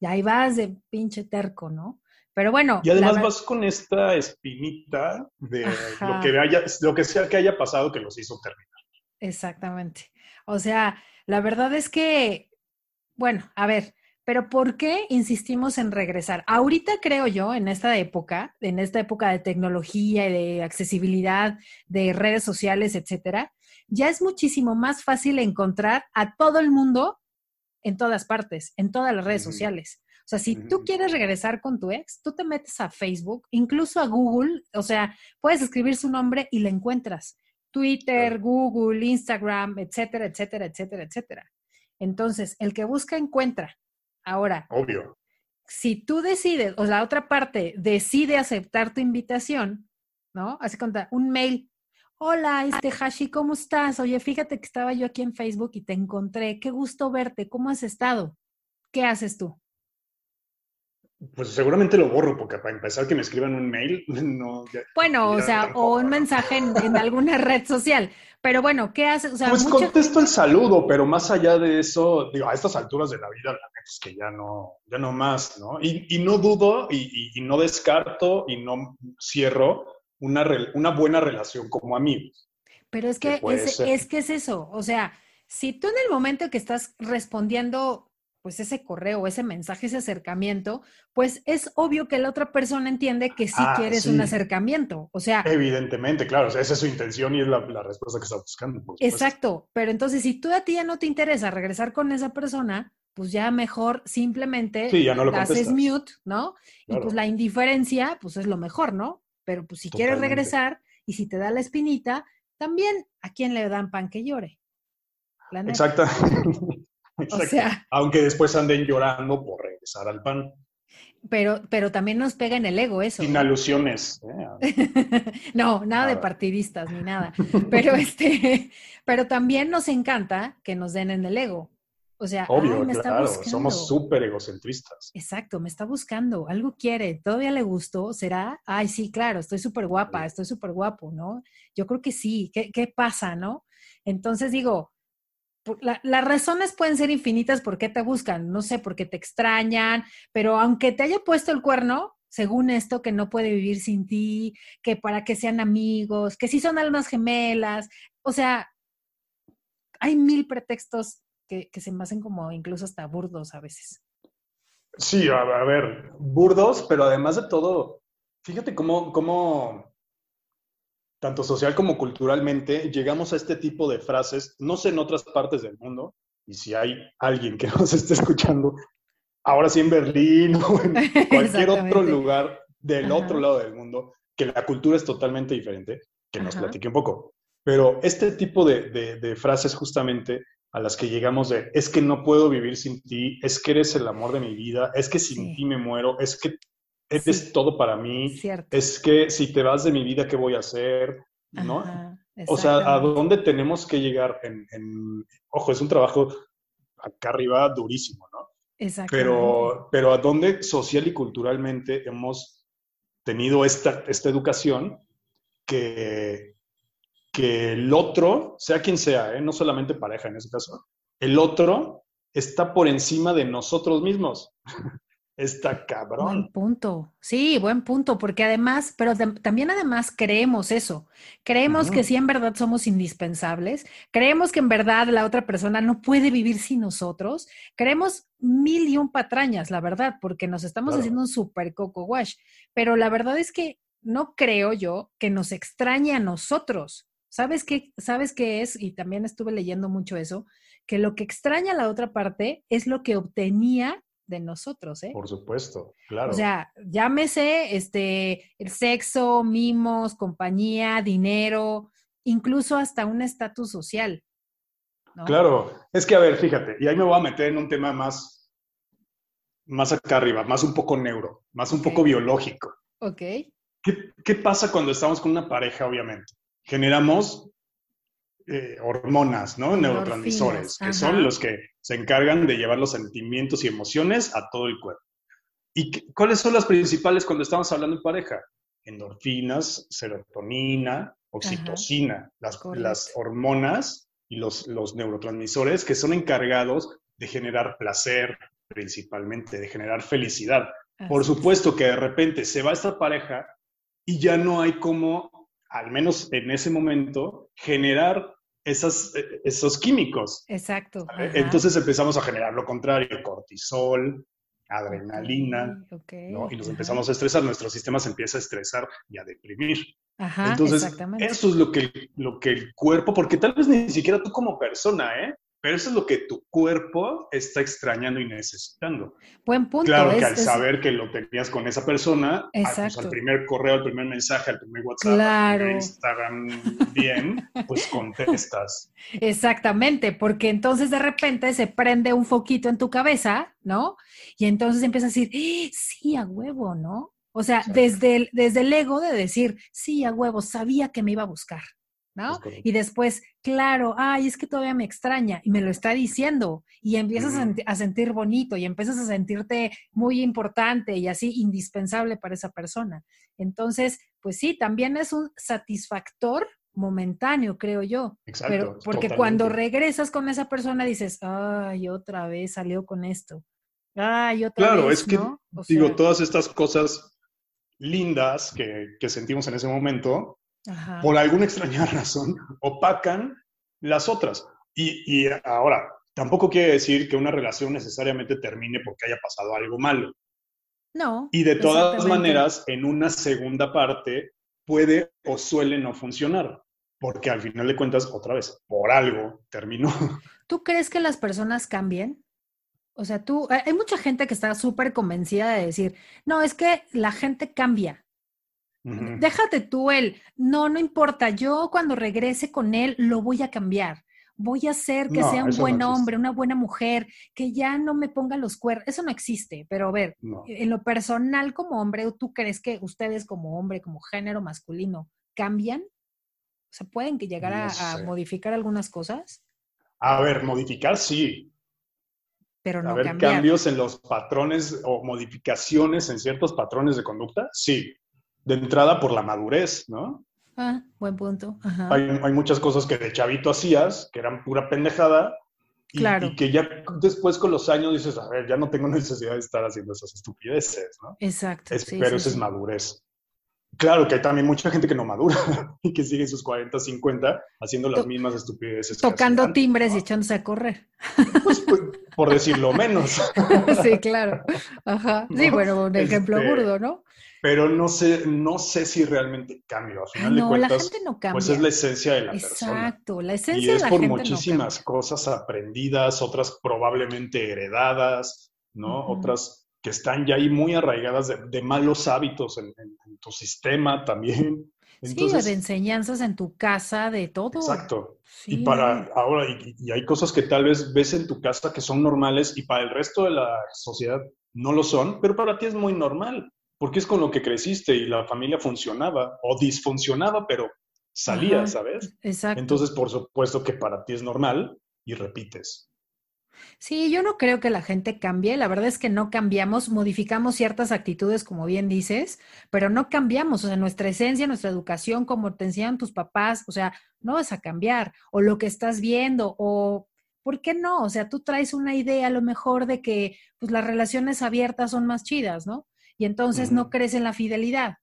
Speaker 2: Ya ahí vas de pinche terco, ¿no? Pero bueno.
Speaker 3: Y además vas con esta espinita de lo que, haya, lo que sea que haya pasado que los hizo terminar.
Speaker 2: Exactamente. O sea, la verdad es que, bueno, a ver, pero ¿por qué insistimos en regresar? Ahorita creo yo, en esta época, en esta época de tecnología y de accesibilidad, de redes sociales, etcétera, ya es muchísimo más fácil encontrar a todo el mundo en todas partes, en todas las redes sociales. O sea, si tú quieres regresar con tu ex, tú te metes a Facebook, incluso a Google, o sea, puedes escribir su nombre y le encuentras. Twitter, Google, Instagram, etcétera, etcétera, etcétera, etcétera. Entonces, el que busca encuentra. Ahora,
Speaker 3: obvio.
Speaker 2: Si tú decides, o la otra parte decide aceptar tu invitación, ¿no? Así cuenta, un mail. Hola, este Hashi, ¿cómo estás? Oye, fíjate que estaba yo aquí en Facebook y te encontré. Qué gusto verte. ¿Cómo has estado? ¿Qué haces tú?
Speaker 3: Pues seguramente lo borro, porque para empezar que me escriban un mail, no.
Speaker 2: bueno, o sea, o un mensaje en, alguna red social. Pero bueno, ¿qué haces?
Speaker 3: pues contesto el saludo, pero más allá de eso, digo, a estas alturas de la vida, la neta es que ya no, ya no más, ¿no? Y, y no dudo y, y, no descarto y no cierro una, una buena relación como amigos.
Speaker 2: Pero es que, es, es que es eso, o sea, si tú en el momento que estás respondiendo pues ese correo, ese mensaje, ese acercamiento, pues es obvio que la otra persona entiende que sí ah, quieres un acercamiento. O sea.
Speaker 3: Evidentemente, claro, esa es su intención y es la, respuesta que está buscando.
Speaker 2: exacto, pero entonces si tú a ti ya no te interesa regresar con esa persona, pues ya mejor simplemente
Speaker 3: sí, ya no lo
Speaker 2: haces mute, ¿no? Y pues la indiferencia, pues es lo mejor, ¿no? Pero pues si quieres regresar y si te da la espinita, también a quién le dan pan que llore.
Speaker 3: Exacto. O sea, Aunque después anden llorando por regresar al pan.
Speaker 2: Pero, pero también nos pega en el ego eso.
Speaker 3: Sin alusiones.
Speaker 2: ¿eh? no, nada, de partidistas ni nada. Pero este, pero también nos encanta que nos den en el ego. O sea,
Speaker 3: Obvio, me claro, somos súper egocentristas.
Speaker 2: Exacto, me está buscando, algo quiere, todavía le gustó, ¿será? Ay, sí, claro, estoy súper guapa, estoy súper guapo, ¿no? Yo creo que sí, ¿Qué, ¿qué pasa, no? Entonces digo, las razones pueden ser infinitas por qué te buscan, no sé, porque te extrañan, pero aunque te haya puesto el cuerno, según esto, que no puede vivir sin ti, que para que sean amigos, que sí son almas gemelas, o sea, hay mil pretextos que, se me hacen como incluso hasta burdos a veces.
Speaker 3: Sí, a, a ver, burdos, pero además de todo, fíjate cómo, cómo tanto social como culturalmente, llegamos a este tipo de frases, no sé en otras partes del mundo, y si hay alguien que nos esté escuchando, ahora sí en Berlín o en cualquier otro lugar del otro lado del mundo, que la cultura es totalmente diferente, que nos platique un poco. Pero este tipo de, frases justamente a las que llegamos de, es que no puedo vivir sin ti, es que eres el amor de mi vida, es que sin ti me muero, es que es todo para mí. Es que si te vas de mi vida, ¿qué voy a hacer? ¿No? o sea, ¿a dónde tenemos que llegar? En, ojo, es un trabajo acá arriba durísimo, ¿no? Pero, pero ¿a dónde social y culturalmente hemos tenido esta, esta educación que, que el otro, sea quien sea, ¿eh? no solamente pareja en ese caso, el otro está por encima de nosotros mismos. Está cabrón.
Speaker 2: Buen punto. Sí, buen punto, porque además, pero también además creemos eso. Creemos que sí en verdad somos indispensables. Creemos que en verdad la otra persona no puede vivir sin nosotros. Creemos mil y un patrañas, la verdad, porque nos estamos haciendo un super coco wash. Pero la verdad es que no creo yo que nos extrañe a nosotros. ¿Sabes qué, ¿Sabes qué es? Y también estuve leyendo mucho eso, que lo que extraña a la otra parte es lo que obtenía de nosotros, ¿eh?
Speaker 3: Por supuesto, claro.
Speaker 2: O sea, llámese este, el sexo, mimos, compañía, dinero, incluso hasta un estatus social.
Speaker 3: Claro, es que a ver, fíjate, y ahí me voy a meter en un tema más, más acá arriba, más un poco neuro, más un poco biológico.
Speaker 2: Ok.
Speaker 3: ¿Qué, ¿Qué pasa cuando estamos con una pareja, obviamente? Generamos eh, hormonas, ¿no? Neurotransmisores, que son los que se encargan de llevar los sentimientos y emociones a todo el cuerpo. ¿Y cuáles son las principales cuando estamos hablando de pareja? Endorfinas, serotonina, oxitocina, las, las, hormonas y los, los neurotransmisores que son encargados de generar placer, principalmente, de generar felicidad. Por supuesto que de repente se va esta pareja y ya no hay como, al menos en ese momento, generar esas, eh, esos químicos.
Speaker 2: Exacto.
Speaker 3: Entonces empezamos a generar lo contrario, cortisol, adrenalina, ¿no? y nos empezamos a estresar, nuestro sistema se empieza a estresar y a deprimir.
Speaker 2: Ajá,
Speaker 3: Entonces, eso es lo que, lo que el cuerpo, porque tal vez ni siquiera tú como persona, ¿eh? Pero eso es lo que tu cuerpo está extrañando y necesitando.
Speaker 2: Buen punto.
Speaker 3: Claro que al saber que lo tenías con esa persona, al, pues, primer correo, al primer mensaje, al primer WhatsApp, al primer Instagram bien, pues contestas.
Speaker 2: Exactamente, porque entonces de repente se prende un foquito en tu cabeza, ¿no? Y entonces empiezas a decir, ¡Eh, sí, a huevo, ¿no? O sea, desde el, desde el ego de decir, sí, a huevo, sabía que me iba a buscar. ¿No? Y después, claro, ay, es que todavía me extraña y me lo está diciendo y empiezas a, sentir bonito y empiezas a sentirte muy importante y así indispensable para esa persona. Entonces, pues sí, también es un satisfactor momentáneo, creo yo.
Speaker 3: Exacto.
Speaker 2: Pero porque cuando regresas con esa persona dices, ay, otra vez salió con esto. Ay, otra
Speaker 3: claro,
Speaker 2: vez.
Speaker 3: Claro, es que, digo, todas estas cosas lindas que, sentimos en ese momento, por alguna extraña razón, opacan las otras. Y, y, ahora, tampoco quiere decir que una relación necesariamente termine porque haya pasado algo malo.
Speaker 2: No.
Speaker 3: Y de todas maneras, en una segunda parte puede o suele no funcionar, porque al final de cuentas, otra vez, por algo terminó.
Speaker 2: ¿Tú crees que las personas cambien? O sea, tú, hay mucha gente que está súper convencida de decir, no, es que la gente cambia. Déjate tú él, no, no importa, yo cuando regrese con él lo voy a cambiar. Voy a hacer que sea un buen hombre, una buena mujer, que ya no me ponga los cuernos. Eso no existe, pero a ver, en lo personal como hombre, ¿tú crees que ustedes como hombre, como género masculino, cambian? O sea, ¿pueden que llegar a modificar algunas cosas?
Speaker 3: A ver, modificar sí,
Speaker 2: pero no
Speaker 3: ¿Haber cambios en los patrones o modificaciones en ciertos patrones de conducta? Sí. De entrada por la madurez, ¿no?
Speaker 2: Ah, buen punto.
Speaker 3: Hay, muchas cosas que de chavito hacías, que eran pura pendejada, y, y, que ya después con los años dices, a ver, ya no tengo necesidad de estar haciendo esas estupideces, ¿no?
Speaker 2: Exacto.
Speaker 3: pero esa es madurez. Claro que hay también mucha gente que no madura y que sigue sus 40, 50 haciendo las mismas estupideces.
Speaker 2: Tocando timbres y echándose a correr.
Speaker 3: Pues, pues, por decirlo menos.
Speaker 2: sí, claro. Ajá. Sí, bueno, un ejemplo este, burdo, ¿no?
Speaker 3: Pero no sé, no sé si realmente cambia. Al final no, de cuentas, la gente no cambia. Pues es la esencia de la persona.
Speaker 2: Exacto, la esencia de la
Speaker 3: gente. Y es por muchísimas cosas aprendidas, otras probablemente heredadas, ¿no? Otras que están ya ahí muy arraigadas de, malos hábitos en, tu sistema también.
Speaker 2: Entonces, sí, de enseñanzas en tu casa, de todo.
Speaker 3: Exacto. Y para ahora, y, hay cosas que tal vez ves en tu casa que son normales y para el resto de la sociedad no lo son, pero para ti es muy normal, porque es con lo que creciste y la familia funcionaba o disfuncionaba, pero salía, ¿sabes?
Speaker 2: Exacto.
Speaker 3: Entonces, por supuesto que para ti es normal y repites.
Speaker 2: Sí, yo no creo que la gente cambie. La verdad es que no cambiamos, modificamos ciertas actitudes, como bien dices, pero no cambiamos. O sea, nuestra esencia, nuestra educación, como te enseñan tus papás, o sea, no vas a cambiar. O lo que estás viendo, o ¿por qué no? O sea, tú traes una idea a lo mejor de que pues, las relaciones abiertas son más chidas, ¿no? Y entonces no crees en la fidelidad.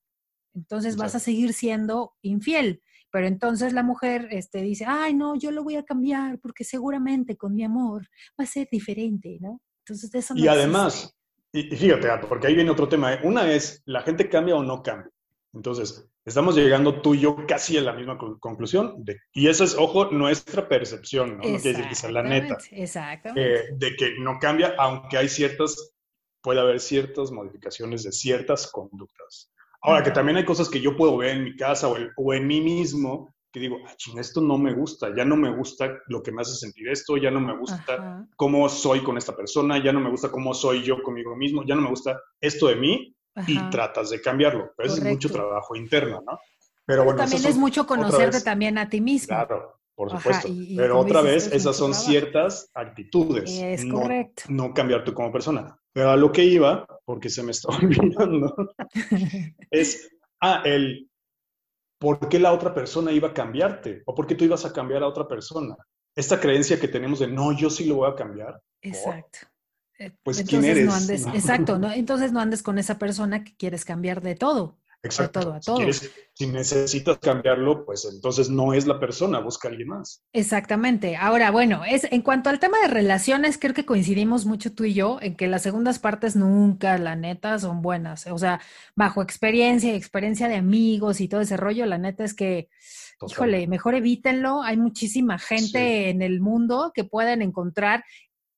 Speaker 2: Entonces vas a seguir siendo infiel. Pero entonces la mujer este, dice, ay, no, yo lo voy a cambiar porque seguramente con mi amor va a ser diferente, ¿no? Entonces eso no
Speaker 3: Y además, y, fíjate, porque ahí viene otro tema. ¿eh? Una es, ¿la gente cambia o no cambia? Entonces, estamos llegando tú y yo casi a la misma conclusión. De, y eso es, ojo, nuestra percepción, ¿no? No quiere decir que sea la neta.
Speaker 2: Exacto.
Speaker 3: Eh, de que no cambia, aunque hay ciertas, puede haber ciertas modificaciones de ciertas conductas. Ahora, que también hay cosas que yo puedo ver en mi casa o, en mí mismo que digo, ah, esto no me gusta, ya no me gusta lo que me hace sentir esto, ya no me gusta cómo soy con esta persona, ya no me gusta cómo soy yo conmigo mismo, ya no me gusta esto de mí y tratas de cambiarlo. Pero es mucho trabajo interno, ¿no?
Speaker 2: Pero bueno, también es mucho conocerte también a ti mismo.
Speaker 3: Claro, por supuesto. Pero otra vez, esas son ciertas actitudes.
Speaker 2: Es
Speaker 3: no,
Speaker 2: correcto.
Speaker 3: No cambiar tú como persona. Pero a lo que iba, porque se me está olvidando, es, ah, el por qué la otra persona iba a cambiarte o por qué tú ibas a cambiar a otra persona. Esta creencia que tenemos de, no, yo sí lo voy a cambiar.
Speaker 2: Exacto.
Speaker 3: Eh, pues, ¿quién eres?
Speaker 2: No andes, Exacto, ¿no? entonces no andes con esa persona que quieres cambiar de todo.
Speaker 3: Exacto.
Speaker 2: todo a todo.
Speaker 3: Si, necesitas cambiarlo, pues entonces no es la persona, busca a alguien más.
Speaker 2: Exactamente. Ahora, bueno, es en cuanto al tema de relaciones, creo que coincidimos mucho tú y yo en que las segundas partes nunca, la neta, son buenas. O sea, bajo experiencia y experiencia de amigos y todo ese rollo, la neta es que, híjole, mejor evítenlo. Hay muchísima gente en el mundo que pueden encontrar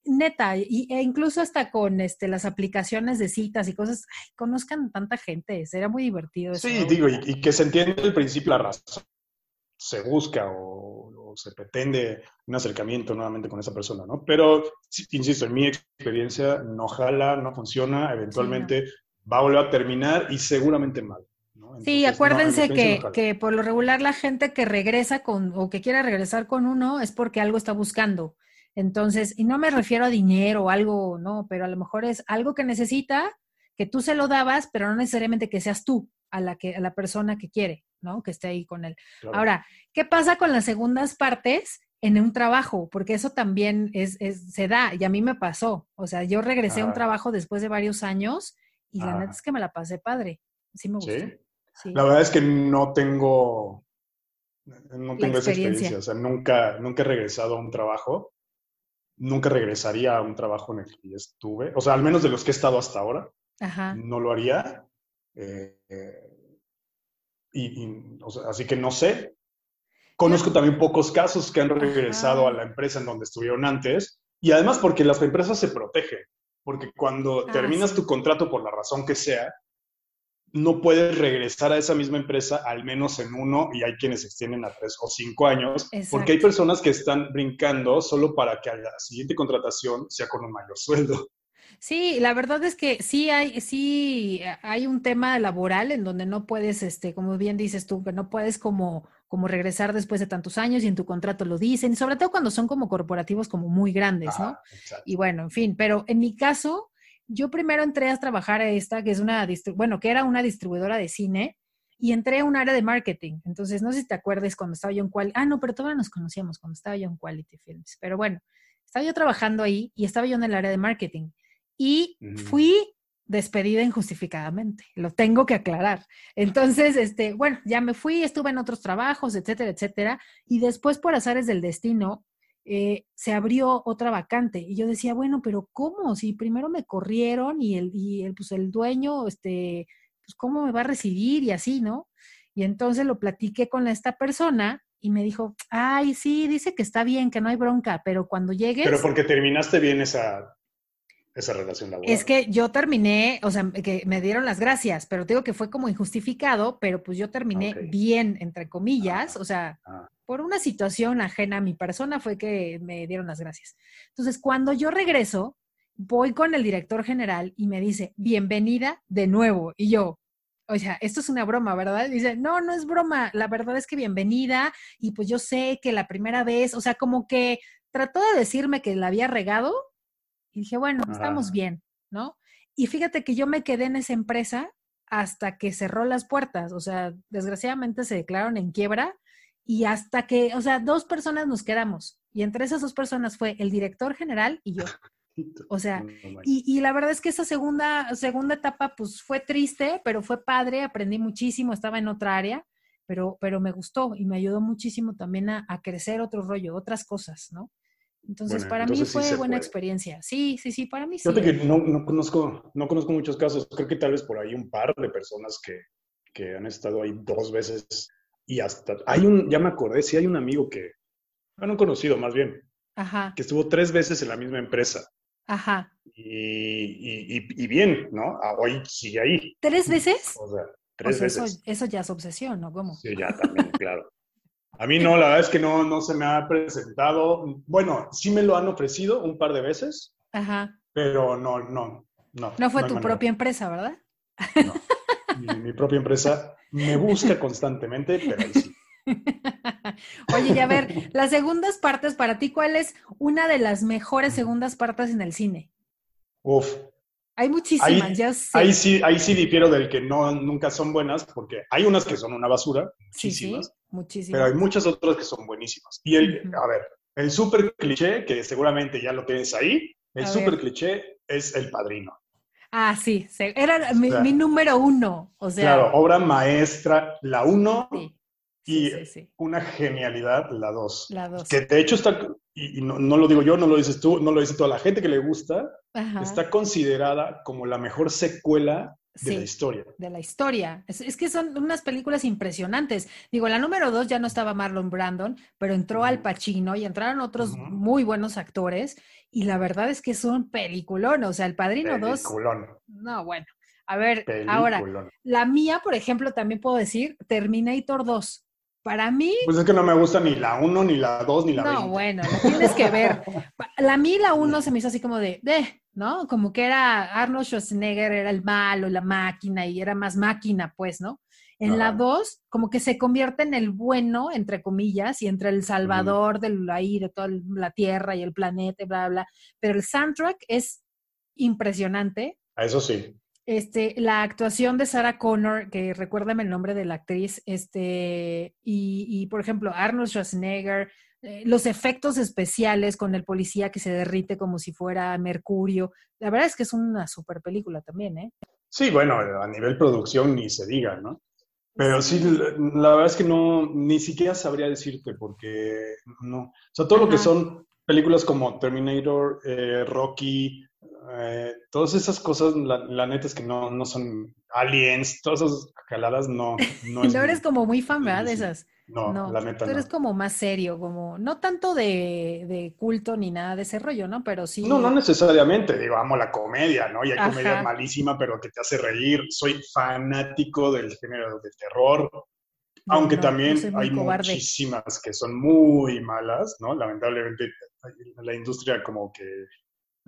Speaker 2: neta, y, e incluso hasta con este, las aplicaciones de citas y cosas, conozcan tanta gente, será muy divertido.
Speaker 3: Sí, digo, y, que se entiende el principio la razón. Se busca o, se pretende un acercamiento nuevamente con esa persona, ¿no? Pero, insisto, en mi experiencia no jala, no funciona, eventualmente va a volver a terminar y seguramente mal. ¿no?
Speaker 2: sí, acuérdense que, que, por lo regular la gente que regresa con o que quiera regresar con uno es porque algo está buscando. Entonces, y no me refiero a dinero o algo, no, pero a lo mejor es algo que necesita, que tú se lo dabas, pero no necesariamente que seas tú a la, que, a la persona que quiere, ¿no? Que esté ahí con él. Ahora, ¿qué pasa con las segundas partes? en un trabajo, porque eso también es, es, se da, y a mí me pasó. O sea, yo regresé a un trabajo después de varios años y la neta es que me la pasé padre. Sí me gustó.
Speaker 3: ¿Sí? La verdad es que no tengo, no tengo esa experiencia. O sea, nunca, nunca he regresado a un trabajo. Nunca regresaría a un trabajo en el que estuve. O sea, al menos de los que he estado hasta ahora. No lo haría. Eh, y, así que no sé, Conozco también pocos casos que han regresado a la empresa en donde estuvieron antes y además porque las empresas se protegen, porque cuando ah, terminas tu contrato por la razón que sea, no puedes regresar a esa misma empresa al menos en uno y hay quienes se extienden a tres o cinco años, porque hay personas que están brincando solo para que a la siguiente contratación sea con un mayor sueldo.
Speaker 2: Sí, la verdad es que sí hay, sí hay un tema laboral en donde no puedes, este, como bien dices tú, que no puedes como como regresar después de tantos años y en tu contrato lo dicen, sobre todo cuando son como corporativos como muy grandes, ¿no? Y bueno, en fin, pero en mi caso, yo primero entré a trabajar a esta, que es una, bueno, que era una distribuidora de cine, y entré a un área de marketing. Entonces, no sé si te acuerdas cuando estaba yo en Quality, ah, no, pero todavía nos conocíamos cuando estaba yo en Quality Films, pero bueno, estaba yo trabajando ahí y estaba yo en el área de marketing. Y fui despedida injustificadamente, lo tengo que aclarar. Entonces, este, bueno, ya me fui, estuve en otros trabajos, etcétera, etcétera, y después por azares del destino eh, se abrió otra vacante y yo decía, bueno, pero ¿cómo? Si primero me corrieron y el, y el, pues el dueño, este, pues cómo me va a recibir y así, ¿no? Y entonces lo platiqué con esta persona y me dijo, ay, sí, dice que está bien, que no hay bronca, pero cuando llegues...
Speaker 3: Pero porque terminaste bien esa esa relación laboral.
Speaker 2: Es que yo terminé, o sea, que me dieron las gracias, pero te digo que fue como injustificado, pero pues yo terminé bien, entre comillas, o sea, ah. por una situación ajena a mi persona fue que me dieron las gracias. Entonces, cuando yo regreso, voy con el director general y me dice, bienvenida de nuevo. Y yo, o sea, esto es una broma, ¿verdad? Y dice, no, no es broma, la verdad es que bienvenida y pues yo sé que la primera vez, o sea, como que trató de decirme que la había regado, y dije, bueno, estamos bien, ¿no? Y fíjate que yo me quedé en esa empresa hasta que cerró las puertas, o sea, desgraciadamente se declararon en quiebra y hasta que, o sea, dos personas nos quedamos y entre esas dos personas fue el director general y yo. O sea, y, y, la verdad es que esa segunda, segunda etapa pues fue triste, pero fue padre, aprendí muchísimo, estaba en otra área, pero, pero me gustó y me ayudó muchísimo también a, a crecer otro rollo, otras cosas, ¿no? Entonces, para mí fue buena experiencia. Sí, sí, sí, para mí sí.
Speaker 3: Fíjate que no, no, conozco, no conozco muchos casos. Creo que tal vez por ahí un par de personas que, que han estado ahí dos veces y hasta... Hay un, ya me acordé, sí hay un amigo que, bueno, un conocido más bien,
Speaker 2: Ajá.
Speaker 3: que estuvo tres veces en la misma empresa.
Speaker 2: Ajá.
Speaker 3: Y, y, y bien, ¿no? Ah, hoy sigue ahí.
Speaker 2: ¿Tres veces?
Speaker 3: O sea, tres veces.
Speaker 2: Eso, eso, ya es obsesión, ¿no? ¿Cómo?
Speaker 3: Sí, ya también, claro. A mí no, la verdad es que no, no se me ha presentado. Bueno, sí me lo han ofrecido un par de veces.
Speaker 2: Ajá.
Speaker 3: Pero no, no, no.
Speaker 2: No fue tu propia empresa, ¿verdad?
Speaker 3: No. Mi, propia empresa me busca constantemente, pero ahí sí.
Speaker 2: Oye, y a ver, las segundas partes, para ti, ¿cuál es una de las mejores segundas partes en el cine?
Speaker 3: Uf,
Speaker 2: hay muchísimas, ya sé.
Speaker 3: Ahí sí, ahí sí difiero del que no, nunca son buenas, porque hay unas que son una basura, muchísimas,
Speaker 2: sí, muchísimas.
Speaker 3: pero hay muchas otras que son buenísimas. Y el, a ver, el súper cliché, que seguramente ya lo tienes ahí, el súper cliché es El Padrino.
Speaker 2: Ah, sí, era mi, mi, número uno, o sea.
Speaker 3: Claro, obra maestra, la uno, y una genialidad, la dos.
Speaker 2: La dos.
Speaker 3: Que de hecho está, y, no, lo digo yo, no lo dices tú, no lo dice toda la gente que le gusta, está considerada como la mejor secuela de la historia.
Speaker 2: De la historia. Es, que son unas películas impresionantes. Digo, la número dos ya no estaba Marlon Brandon, pero entró Al Pacino y entraron otros muy buenos actores. Y la verdad es que es un peliculón. O sea, El Padrino 2. No, bueno. A ver, ahora, la mía, por ejemplo, también puedo decir Terminator 2. Para mí.
Speaker 3: Pues es que no me gusta ni la 1, ni la 2, ni la 20.
Speaker 2: No, bueno, lo tienes que ver. La mí, la 1 se me hizo así como de, de, ¿no? Como que era Arnold Schwarzenegger, era el malo, la máquina, y era más máquina, pues, ¿no? En la 2, como que se convierte en el bueno, entre comillas, y entre el salvador del ahí, de toda la tierra y el planeta, bla, bla. Pero el soundtrack es impresionante.
Speaker 3: Eso sí.
Speaker 2: Este, la actuación de Sarah Connor, que recuérdame el nombre de la actriz, este, y, y por ejemplo, Arnold Schwarzenegger, eh, los efectos especiales con el policía que se derrite como si fuera Mercurio. La verdad es que es una super película también, ¿eh?
Speaker 3: Sí, bueno, a nivel producción ni se diga, ¿no? Pero sí, la verdad es que no, ni siquiera sabría decirte porque no. O sea, todo lo que son películas como Terminator, eh, Rocky, eh, todas esas cosas, la, neta es que no, no son aliens, todas esas caladas no.
Speaker 2: No, no eres como muy fan, ¿verdad? De esas.
Speaker 3: No, la neta
Speaker 2: tú eres como más serio, como no tanto de, de, culto ni nada de ese rollo, ¿no? Pero sí.
Speaker 3: No, no necesariamente, digo, amo la comedia, ¿no? Y hay comedia malísima, pero que te hace reír. Soy fanático del género de terror, aunque también hay muchísimas que son muy malas, ¿no? Lamentablemente la industria como que...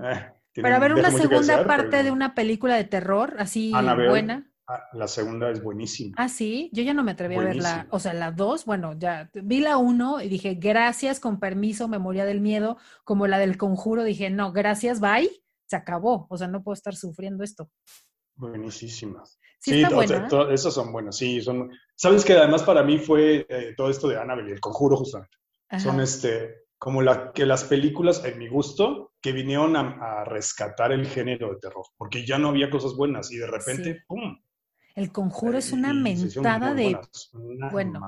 Speaker 2: Eh, pero a ver, una segunda parte de una película de terror, así buena.
Speaker 3: Ah, la segunda es buenísima.
Speaker 2: Ah, sí, yo ya no me atreví a verla. O sea, la dos, bueno, ya vi la uno y dije, gracias, con permiso, memoria del miedo, como la del conjuro, dije, no, gracias, bye, se acabó. O sea, no puedo estar sufriendo esto.
Speaker 3: Buenísimas. Sí, esos son buenos, sí, son. Sabes que además para mí fue eh, todo esto de Annabelle y el conjuro, justamente. Son este, como la, que las películas, en mi gusto, que vinieron a, rescatar el género de terror, porque ya no había cosas buenas y de repente, ¡pum!
Speaker 2: El conjuro es una mentada de... bueno,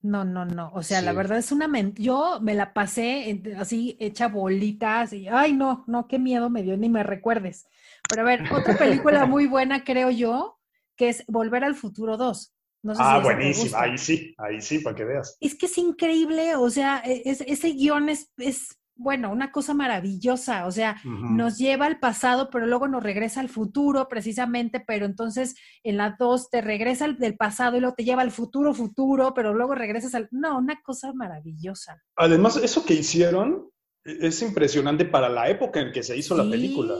Speaker 2: no, no, no. O sea, la verdad es una mentada. Yo me la pasé así hecha bolitas y, ay, no, no, qué miedo me dio, ni me recuerdes. Pero a ver, otra película muy buena, creo yo, que es Volver al Futuro 2.
Speaker 3: ah, buenísima, ahí sí, ahí sí, para que veas.
Speaker 2: Es que es increíble, o sea, e, ese guion es, es bueno, una cosa maravillosa, o sea, nos lleva al pasado, pero luego nos regresa al futuro precisamente, pero entonces en la dos te regresa del pasado y luego te lleva al futuro, futuro, pero luego regresas al... No, una cosa maravillosa.
Speaker 3: Además, eso que hicieron e, es impresionante para la época en que se hizo la película.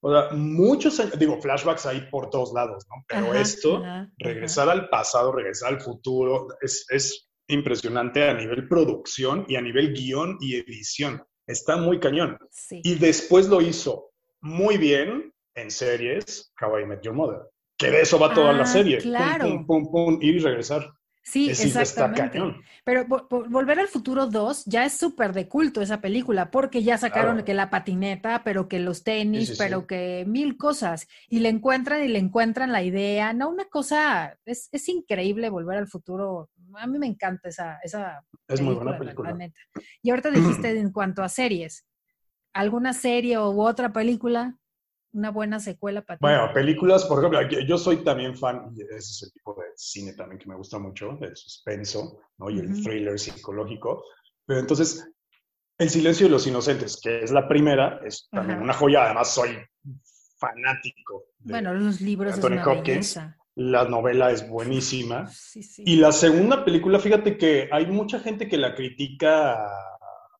Speaker 3: O sea, muchos años, digo, flashbacks ahí por todos lados, ¿no? Pero esto, regresar al pasado, regresar al futuro, es, es impresionante a nivel producción y a nivel guion y edición. Está muy cañón. Y después lo hizo muy bien en series, How I Met Your Mother. Que de eso va toda la ah, serie.
Speaker 2: Claro.
Speaker 3: Pum, pum, pum, ir y regresar.
Speaker 2: Sí, exactamente. Pero Volver al Futuro 2 ya es súper de culto esa película, porque ya sacaron que la patineta, pero que los tenis, pero que mil cosas. Y le encuentran y le encuentran la idea. No, una cosa, es, es increíble Volver al Futuro. A mí me encanta esa, esa
Speaker 3: Es muy buena película.
Speaker 2: Y ahorita dijiste en cuanto a series, ¿alguna serie u otra película una buena secuela para ti?
Speaker 3: Bueno, películas, por ejemplo, yo soy también fan, ese es el tipo de cine también que me gusta mucho, el suspenso, ¿no? Y el thriller psicológico. Pero entonces, El silencio de los inocentes, que es la primera, es también una joya, además soy fanático.
Speaker 2: bueno, los libros de Anthony Hopkins.
Speaker 3: La novela es buenísima. Y la segunda película, fíjate que hay mucha gente que la critica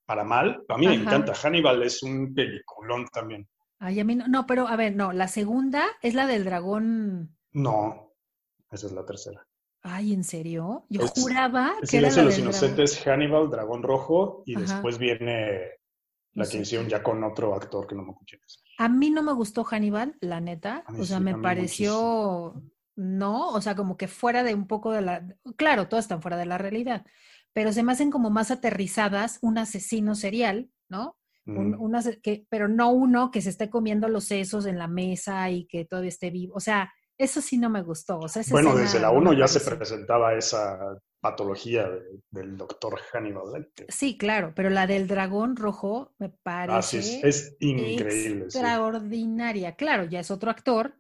Speaker 3: para mal. A mí me encanta. Hannibal es un peliculón también.
Speaker 2: Ay, a mí no, no, pero a ver, no, la segunda es la del dragón.
Speaker 3: No, esa es la tercera.
Speaker 2: Ay, ¿en serio? Yo juraba
Speaker 3: que era la los inocentes Hannibal, Dragón Rojo, y después viene la que hicieron ya con otro actor que no me escuché.
Speaker 2: A mí no me gustó Hannibal, la neta. O sea, me pareció, no, o sea, como que fuera de un poco de la... Claro, todas están fuera de la realidad, pero se me hacen como más aterrizadas un asesino serial, ¿no? que, pero no uno que se esté comiendo los sesos en la mesa y que todavía esté vivo. O sea, eso sí no me gustó.
Speaker 3: bueno, desde la 1 ya se presentaba esa patología del doctor Hannibal
Speaker 2: Sí, claro, pero la del dragón rojo me parece
Speaker 3: es, increíble.
Speaker 2: Extraordinaria. Claro, ya es otro actor.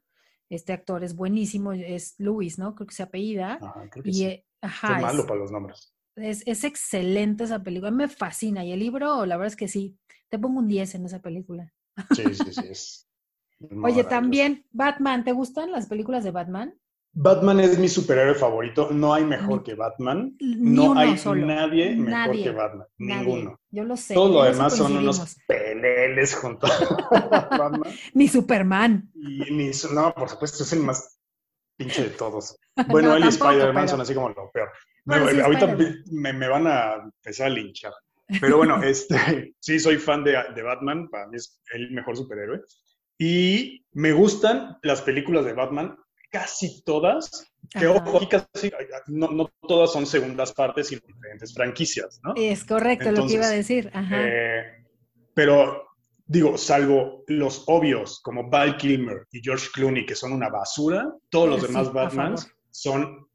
Speaker 2: Este actor es buenísimo, es Luis, ¿no? Creo que se apellida.
Speaker 3: Ajá, creo que sí. E, malo para los nombres.
Speaker 2: Es, es, excelente esa película, me fascina. Y el libro, la verdad es que sí, te pongo un 10 en esa película.
Speaker 3: Sí, sí, sí.
Speaker 2: Oye, también Batman, ¿te gustan las películas de Batman?
Speaker 3: Batman es mi superhéroe favorito. No hay mejor que Batman. no hay nadie mejor que Batman. Ninguno.
Speaker 2: Yo lo sé.
Speaker 3: Todo lo demás son unos peleles junto a Batman.
Speaker 2: ni Superman.
Speaker 3: Y, ni, no, por supuesto, es el más pinche de todos. Bueno, él y Spider-Man son así como lo peor. ahorita me, me, van a empezar a linchar. Pero bueno, este, sí, soy fan de, de Batman. Para mí es el mejor superhéroe. Y me gustan las películas de Batman casi todas, que ojo, casi, no, no, todas son segundas partes, sino diferentes franquicias, ¿no?
Speaker 2: Es correcto lo que iba a decir. Ajá.
Speaker 3: Eh, pero digo, salvo los obvios como Val Kilmer y George Clooney, que son una basura, todos los demás Batmans son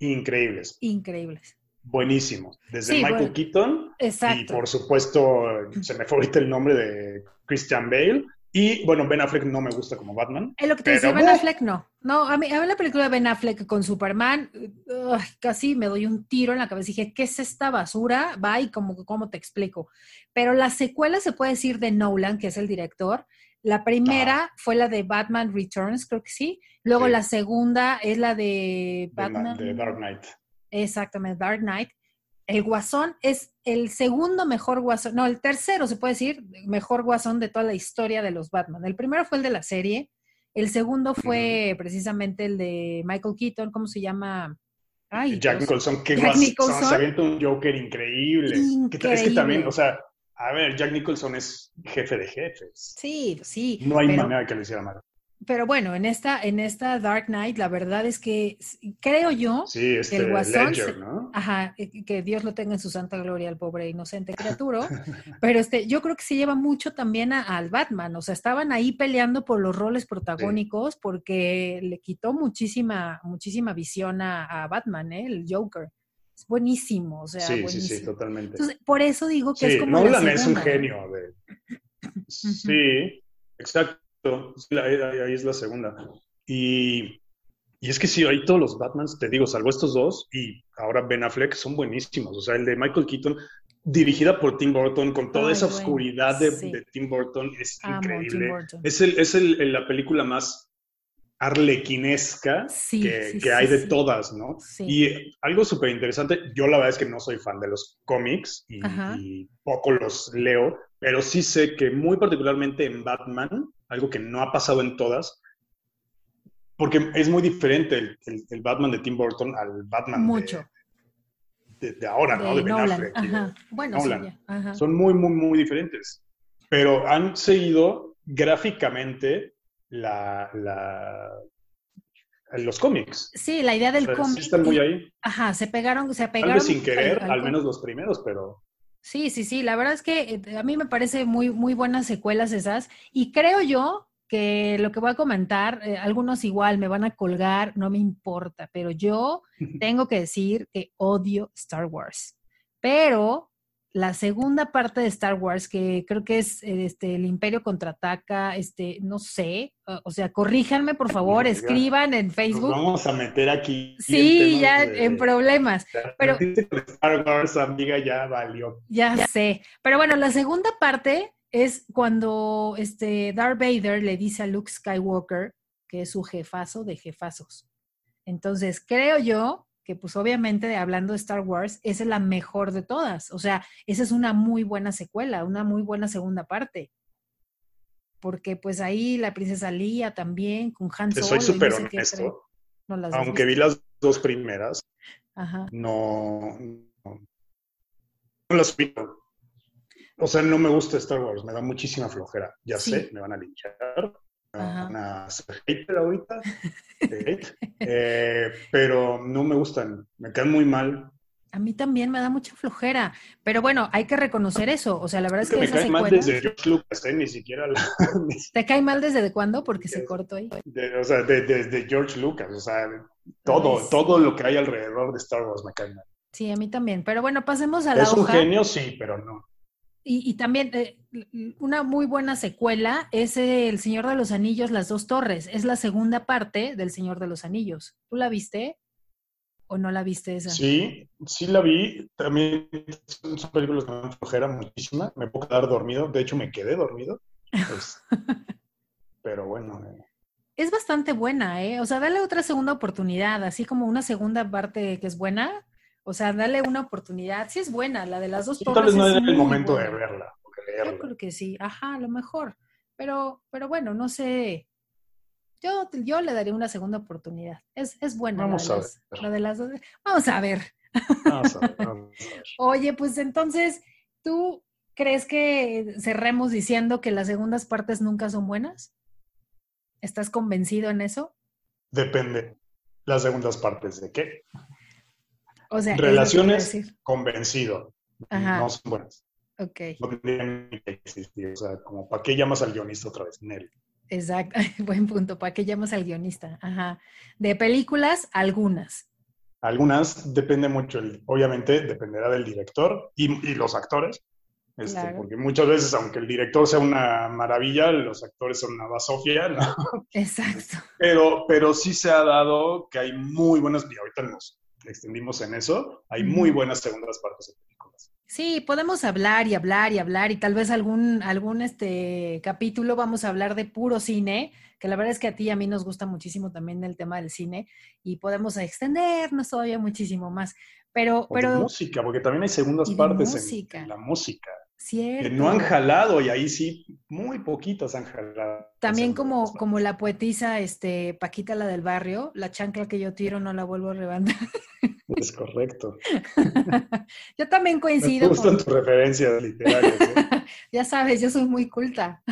Speaker 3: increíbles.
Speaker 2: Increíbles.
Speaker 3: Buenísimos. Desde Michael Keaton y por supuesto, se me fue ahorita el nombre de Christian Bale y bueno, Ben Affleck no me gusta como Batman.
Speaker 2: Es lo que te decía, Ben Affleck no. No, a mí, a mí la película de Ben Affleck con Superman, casi me doy un tiro en la cabeza. Dije, ¿qué es esta basura? Va y como, ¿cómo te explico? Pero la secuela se puede decir de Nolan, que es el director. La primera fue la de Batman Returns, creo que sí. Luego la segunda es la de Batman.
Speaker 3: De, de Dark Knight.
Speaker 2: Exactamente, Dark Knight el Guasón es el segundo mejor Guasón, no, el tercero se puede decir, mejor Guasón de toda la historia de los Batman. El primero fue el de la serie, el segundo fue precisamente el de Michael Keaton, ¿cómo se llama?
Speaker 3: Ay, Jack Nicholson, qué Jack Nicholson. se avienta un Joker increíble. increíble. Es que también, o sea, a ver, Jack Nicholson es jefe de jefes.
Speaker 2: Sí, sí.
Speaker 3: No hay manera que lo hiciera mal
Speaker 2: pero bueno, en esta, en esta Dark Knight, la verdad es que creo yo
Speaker 3: que
Speaker 2: el
Speaker 3: este
Speaker 2: Guasón, ajá, eh, que Dios lo tenga en su santa gloria al pobre inocente criatura, pero este, yo creo que se lleva mucho también al Batman, o sea, estaban ahí peleando por los roles protagónicos porque le quitó muchísima, muchísima visión a, Batman, ¿eh? el Joker. Es buenísimo, o sea,
Speaker 3: sí,
Speaker 2: buenísimo.
Speaker 3: Sí, sí, totalmente.
Speaker 2: Entonces, por eso digo que es como
Speaker 3: Nolan es un genio. De... Sí, exacto ahí, es la segunda. Y, y, es que sí, ahí todos los Batmans, te digo, salvo estos dos y ahora Ben Affleck, son buenísimos. O sea, el de Michael Keaton, dirigida por Tim Burton, con toda esa oscuridad de, Tim Burton, es increíble. Es, el, es el, la película más arlequinesca que, hay de todas, ¿no? Y algo súper interesante, yo la verdad es que no soy fan de los cómics y, y, poco los leo, pero sí sé que muy particularmente en Batman, algo que no ha pasado en todas, porque es muy diferente el, Batman de Tim Burton al Batman
Speaker 2: Mucho.
Speaker 3: De, de, ahora, ¿no? De Ben Affleck.
Speaker 2: Bueno,
Speaker 3: Son muy, muy, muy diferentes. Pero han seguido gráficamente la, la, los cómics.
Speaker 2: Sí, la idea del cómic. Sí
Speaker 3: están muy ahí.
Speaker 2: Ajá, se pegaron, se pegaron.
Speaker 3: sin querer, al, menos los primeros, pero.
Speaker 2: Sí, sí, sí, la verdad es que eh, a mí me parece muy, muy buenas secuelas esas y creo yo que lo que voy a comentar, eh, algunos igual me van a colgar, no me importa, pero yo tengo que decir que odio Star Wars. Pero la segunda parte de Star Wars, que creo que es este, el Imperio contraataca, este, no sé, o sea, corríjanme por favor, escriban en Facebook.
Speaker 3: vamos a meter aquí.
Speaker 2: Sí, ya en problemas. Pero
Speaker 3: Star Wars, amiga, ya valió.
Speaker 2: Ya sé. Pero bueno, la segunda parte es cuando este Darth Vader le dice a Luke Skywalker que es su jefazo de jefazos. Entonces, creo yo que pues obviamente hablando de Star Wars, esa es la mejor de todas. O sea, esa es una muy buena secuela, una muy buena segunda parte. Porque pues ahí la princesa Lía también, con Han
Speaker 3: Solo. Soy súper honesto. aunque vi las dos primeras, no, no, las vi. O sea, no me gusta Star Wars, me da muchísima flojera. Ya sé, me van a linchar, una hater ahorita, eh, pero no me gustan, me quedan muy mal.
Speaker 2: A mí también me da mucha flojera, pero bueno, hay que reconocer eso. O sea, la verdad es que,
Speaker 3: me cae mal desde George Lucas, ¿eh? ni siquiera la...
Speaker 2: ¿Te cae mal desde cuándo? Porque se cortó ahí.
Speaker 3: o sea, desde George Lucas, o sea, todo, todo lo que hay alrededor de Star Wars me cae mal.
Speaker 2: Sí, a mí también. Pero bueno, pasemos a la
Speaker 3: Es un genio, sí, pero no.
Speaker 2: Y, también eh, una muy buena secuela es El Señor de los Anillos, Las Dos Torres. Es la segunda parte del Señor de los Anillos. ¿Tú la viste? ¿O no la viste esa?
Speaker 3: Sí, sí la vi. También son películas que me flojera muchísima. Me puedo quedar dormido. De hecho, me quedé dormido. Pues, pero bueno. Eh.
Speaker 2: es bastante buena, ¿eh? O sea, dale otra segunda oportunidad, así como una segunda parte que es buena. O sea, dale una oportunidad. Sí es buena, la de las dos
Speaker 3: Tal vez no es el momento de verla.
Speaker 2: Yo creo que sí, ajá, a lo mejor. Pero, pero bueno, no sé. Yo, yo le daría una segunda oportunidad. Es, es buena.
Speaker 3: Vamos
Speaker 2: la
Speaker 3: a ver.
Speaker 2: La de las dos. Vamos a ver.
Speaker 3: Vamos a ver, vamos a ver.
Speaker 2: Oye, pues entonces, ¿tú crees que cerremos diciendo que las segundas partes nunca son buenas? ¿Estás convencido en eso?
Speaker 3: Depende. Las segundas partes de qué.
Speaker 2: O sea,
Speaker 3: Relaciones, convencido.
Speaker 2: Ajá.
Speaker 3: No son buenas.
Speaker 2: Ok,
Speaker 3: No tendrían que existir. O sea, como, ¿para qué llamas al guionista otra vez? Nel.
Speaker 2: exacto. Buen punto. ¿Para qué llamas al guionista? Ajá. De películas, algunas.
Speaker 3: Algunas depende mucho, el- obviamente dependerá del director y, y los actores, este,
Speaker 2: Claro.
Speaker 3: porque muchas veces, aunque el director sea una maravilla, los actores son una basofia, ¿no?
Speaker 2: Exacto.
Speaker 3: Pero, pero sí se ha dado que hay muy buenas, y ahorita extendimos en eso, hay muy buenas segundas partes de películas.
Speaker 2: Sí, podemos hablar y hablar y hablar y tal vez algún, algún este capítulo vamos a hablar de puro cine, que la verdad es que a ti y a mí nos gusta muchísimo también el tema del cine y podemos extendernos todavía muchísimo más. Pero,
Speaker 3: O de
Speaker 2: pero,
Speaker 3: música, porque también hay segundas partes en-. En, la música,
Speaker 2: cierto.
Speaker 3: que no han jalado, y ahí sí, muy poquitas han jalado.
Speaker 2: También como, como la poetisa este, Paquita la del barrio, la chancla que yo tiro no la vuelvo a levantar.
Speaker 3: Es correcto.
Speaker 2: yo también
Speaker 3: Me
Speaker 2: coincido
Speaker 3: gustan
Speaker 2: con,
Speaker 3: tus referencias literarias. ¿eh?
Speaker 2: ya sabes, yo soy muy culta.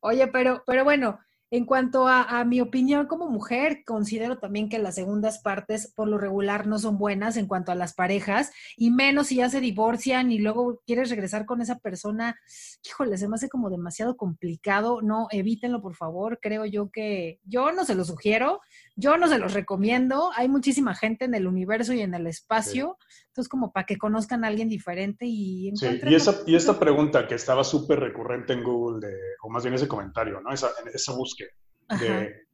Speaker 2: Oye, pero, pero bueno, en cuanto a, mi opinión como mujer, considero también que las segundas partes por lo regular no son buenas en cuanto a las parejas, y menos si ya se divorcian y luego quieres regresar con esa persona. Híjole, se me hace como demasiado complicado. No, evítenlo, por favor. Creo yo que yo no se lo sugiero, yo no se los recomiendo. Hay muchísima gente en el universo y en el espacio, entonces como para que conozcan a alguien diferente y
Speaker 3: Sí, y, esa, y esta pregunta que estaba súper recurrente en Google, de, o más bien ese comentario, ¿no? Esa, esa búsqueda
Speaker 2: Ajá.
Speaker 3: de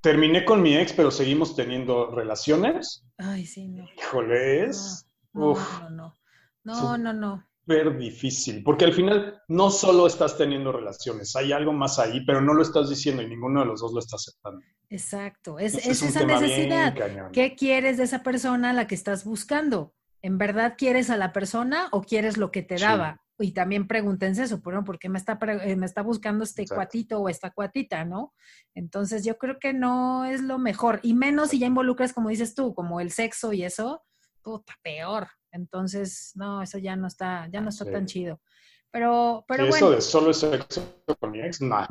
Speaker 3: terminé con mi ex, pero seguimos teniendo relaciones.
Speaker 2: Ay, sí, no.
Speaker 3: Híjole, es
Speaker 2: No,
Speaker 3: uf,
Speaker 2: no, no. No, no, no.
Speaker 3: súper difícil, porque al final no solo estás teniendo relaciones, hay algo más ahí, pero no lo estás diciendo y ninguno de los dos lo está aceptando.
Speaker 2: Exacto. Es, es
Speaker 3: un
Speaker 2: esa necesidad. ¿Qué quieres de esa persona a la que estás buscando? ¿En verdad quieres a la persona o quieres lo que te
Speaker 3: Sí.
Speaker 2: daba? Y también pregúntense eso, ¿por, ¿por qué me está, eh, me está buscando este
Speaker 3: Exacto.
Speaker 2: cuatito o esta cuatita, no? Entonces yo creo que no es lo mejor. Y menos si ya involucras, como dices tú, como el sexo y eso, puta, peor. Entonces, no, eso ya no está, ya no está
Speaker 3: Sí.
Speaker 2: tan chido. Pero, pero
Speaker 3: Sí,
Speaker 2: bueno.
Speaker 3: Eso de solo sexo con mi ex, no.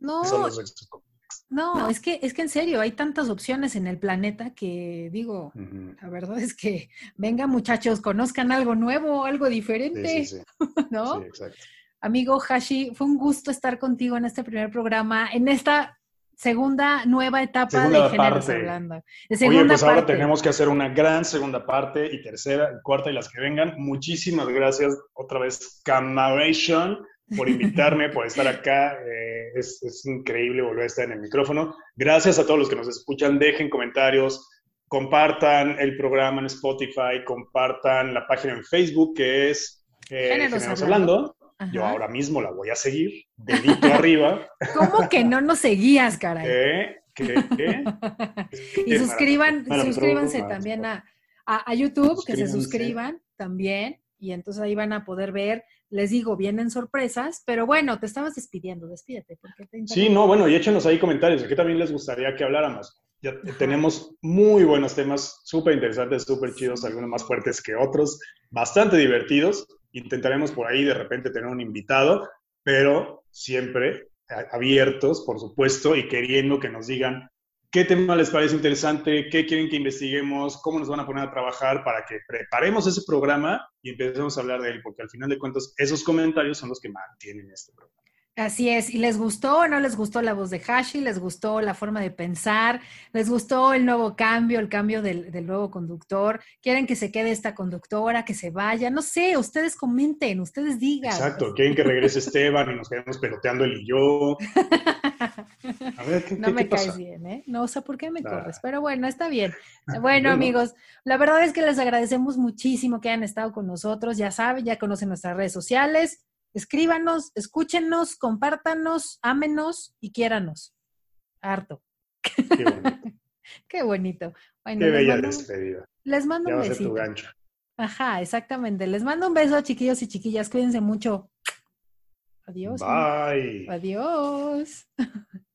Speaker 2: No,
Speaker 3: solo sexo con
Speaker 2: No, es que, es que en serio, hay tantas opciones en el planeta que digo, la verdad es que, venga muchachos, conozcan algo nuevo, algo diferente,
Speaker 3: sí, sí.
Speaker 2: ¿no?
Speaker 3: Exacto.
Speaker 2: Amigo Hashi, fue un gusto estar contigo en este primer programa, en esta segunda nueva etapa
Speaker 3: Segunda
Speaker 2: de Géneros. Hablando. De
Speaker 3: Oye,
Speaker 2: segunda
Speaker 3: pues ahora
Speaker 2: parte.
Speaker 3: tenemos que hacer una gran segunda parte y tercera, y cuarta y las que vengan. Muchísimas gracias otra vez, Camaration, por invitarme, por estar acá. Eh, es, es increíble volver a estar en el micrófono. Gracias a todos los que nos escuchan. Dejen comentarios, compartan el programa en Spotify, compartan la página en Facebook que es eh,
Speaker 2: Géneros
Speaker 3: Géneros
Speaker 2: Hablando.
Speaker 3: Hablando. Yo
Speaker 2: Ajá.
Speaker 3: ahora mismo la voy a seguir, dedito arriba.
Speaker 2: ¿Cómo que no nos seguías, caray?
Speaker 3: ¿eh? ¿Qué? ¿Qué?
Speaker 2: y suscriban, suscríbanse también a, a, a YouTube, que se suscriban también, y entonces ahí van a poder ver, les digo, vienen sorpresas, pero bueno, te estabas despidiendo, despídete. Porque te
Speaker 3: Sí, no, bueno, y échenos ahí comentarios. ¿De qué también les gustaría que habláramos? Ya
Speaker 2: Ajá.
Speaker 3: tenemos muy buenos temas, súper interesantes, súper chidos, algunos más fuertes que otros, bastante divertidos. Intentaremos por ahí de repente tener un invitado, pero siempre abiertos, por supuesto, y queriendo que nos digan qué tema les parece interesante, qué quieren que investiguemos, cómo nos van a poner a trabajar para que preparemos ese programa y empecemos a hablar de él, porque al final de cuentas esos comentarios son los que mantienen este programa.
Speaker 2: Así es, ¿y les gustó o no les gustó la voz de Hashi? ¿Les gustó la forma de pensar? ¿Les gustó el nuevo cambio, el cambio del, del nuevo conductor? ¿Quieren que se quede esta conductora, que se vaya? No sé, ustedes comenten, ustedes digan.
Speaker 3: Exacto, quieren que regrese Esteban y nos quedemos peloteando él y yo. A ver, ¿qué,
Speaker 2: No
Speaker 3: qué-
Speaker 2: me
Speaker 3: qué pasa?
Speaker 2: caes bien, ¿eh? No sé por qué me corres, pero bueno, está bien. Bueno,
Speaker 3: Bueno.
Speaker 2: amigos, la verdad es que les agradecemos muchísimo que hayan estado con nosotros. Ya saben, ya conocen nuestras redes sociales. Escríbanos, escúchenos, compártanos, ámenos y quiéranos. Harto.
Speaker 3: Qué bonito.
Speaker 2: Qué bonito.
Speaker 3: Qué bella despedida.
Speaker 2: Les mando un besito. Ajá, exactamente. Les mando un beso, chiquillos y chiquillas. Cuídense mucho. Adiós.
Speaker 3: Bye.
Speaker 2: Adiós.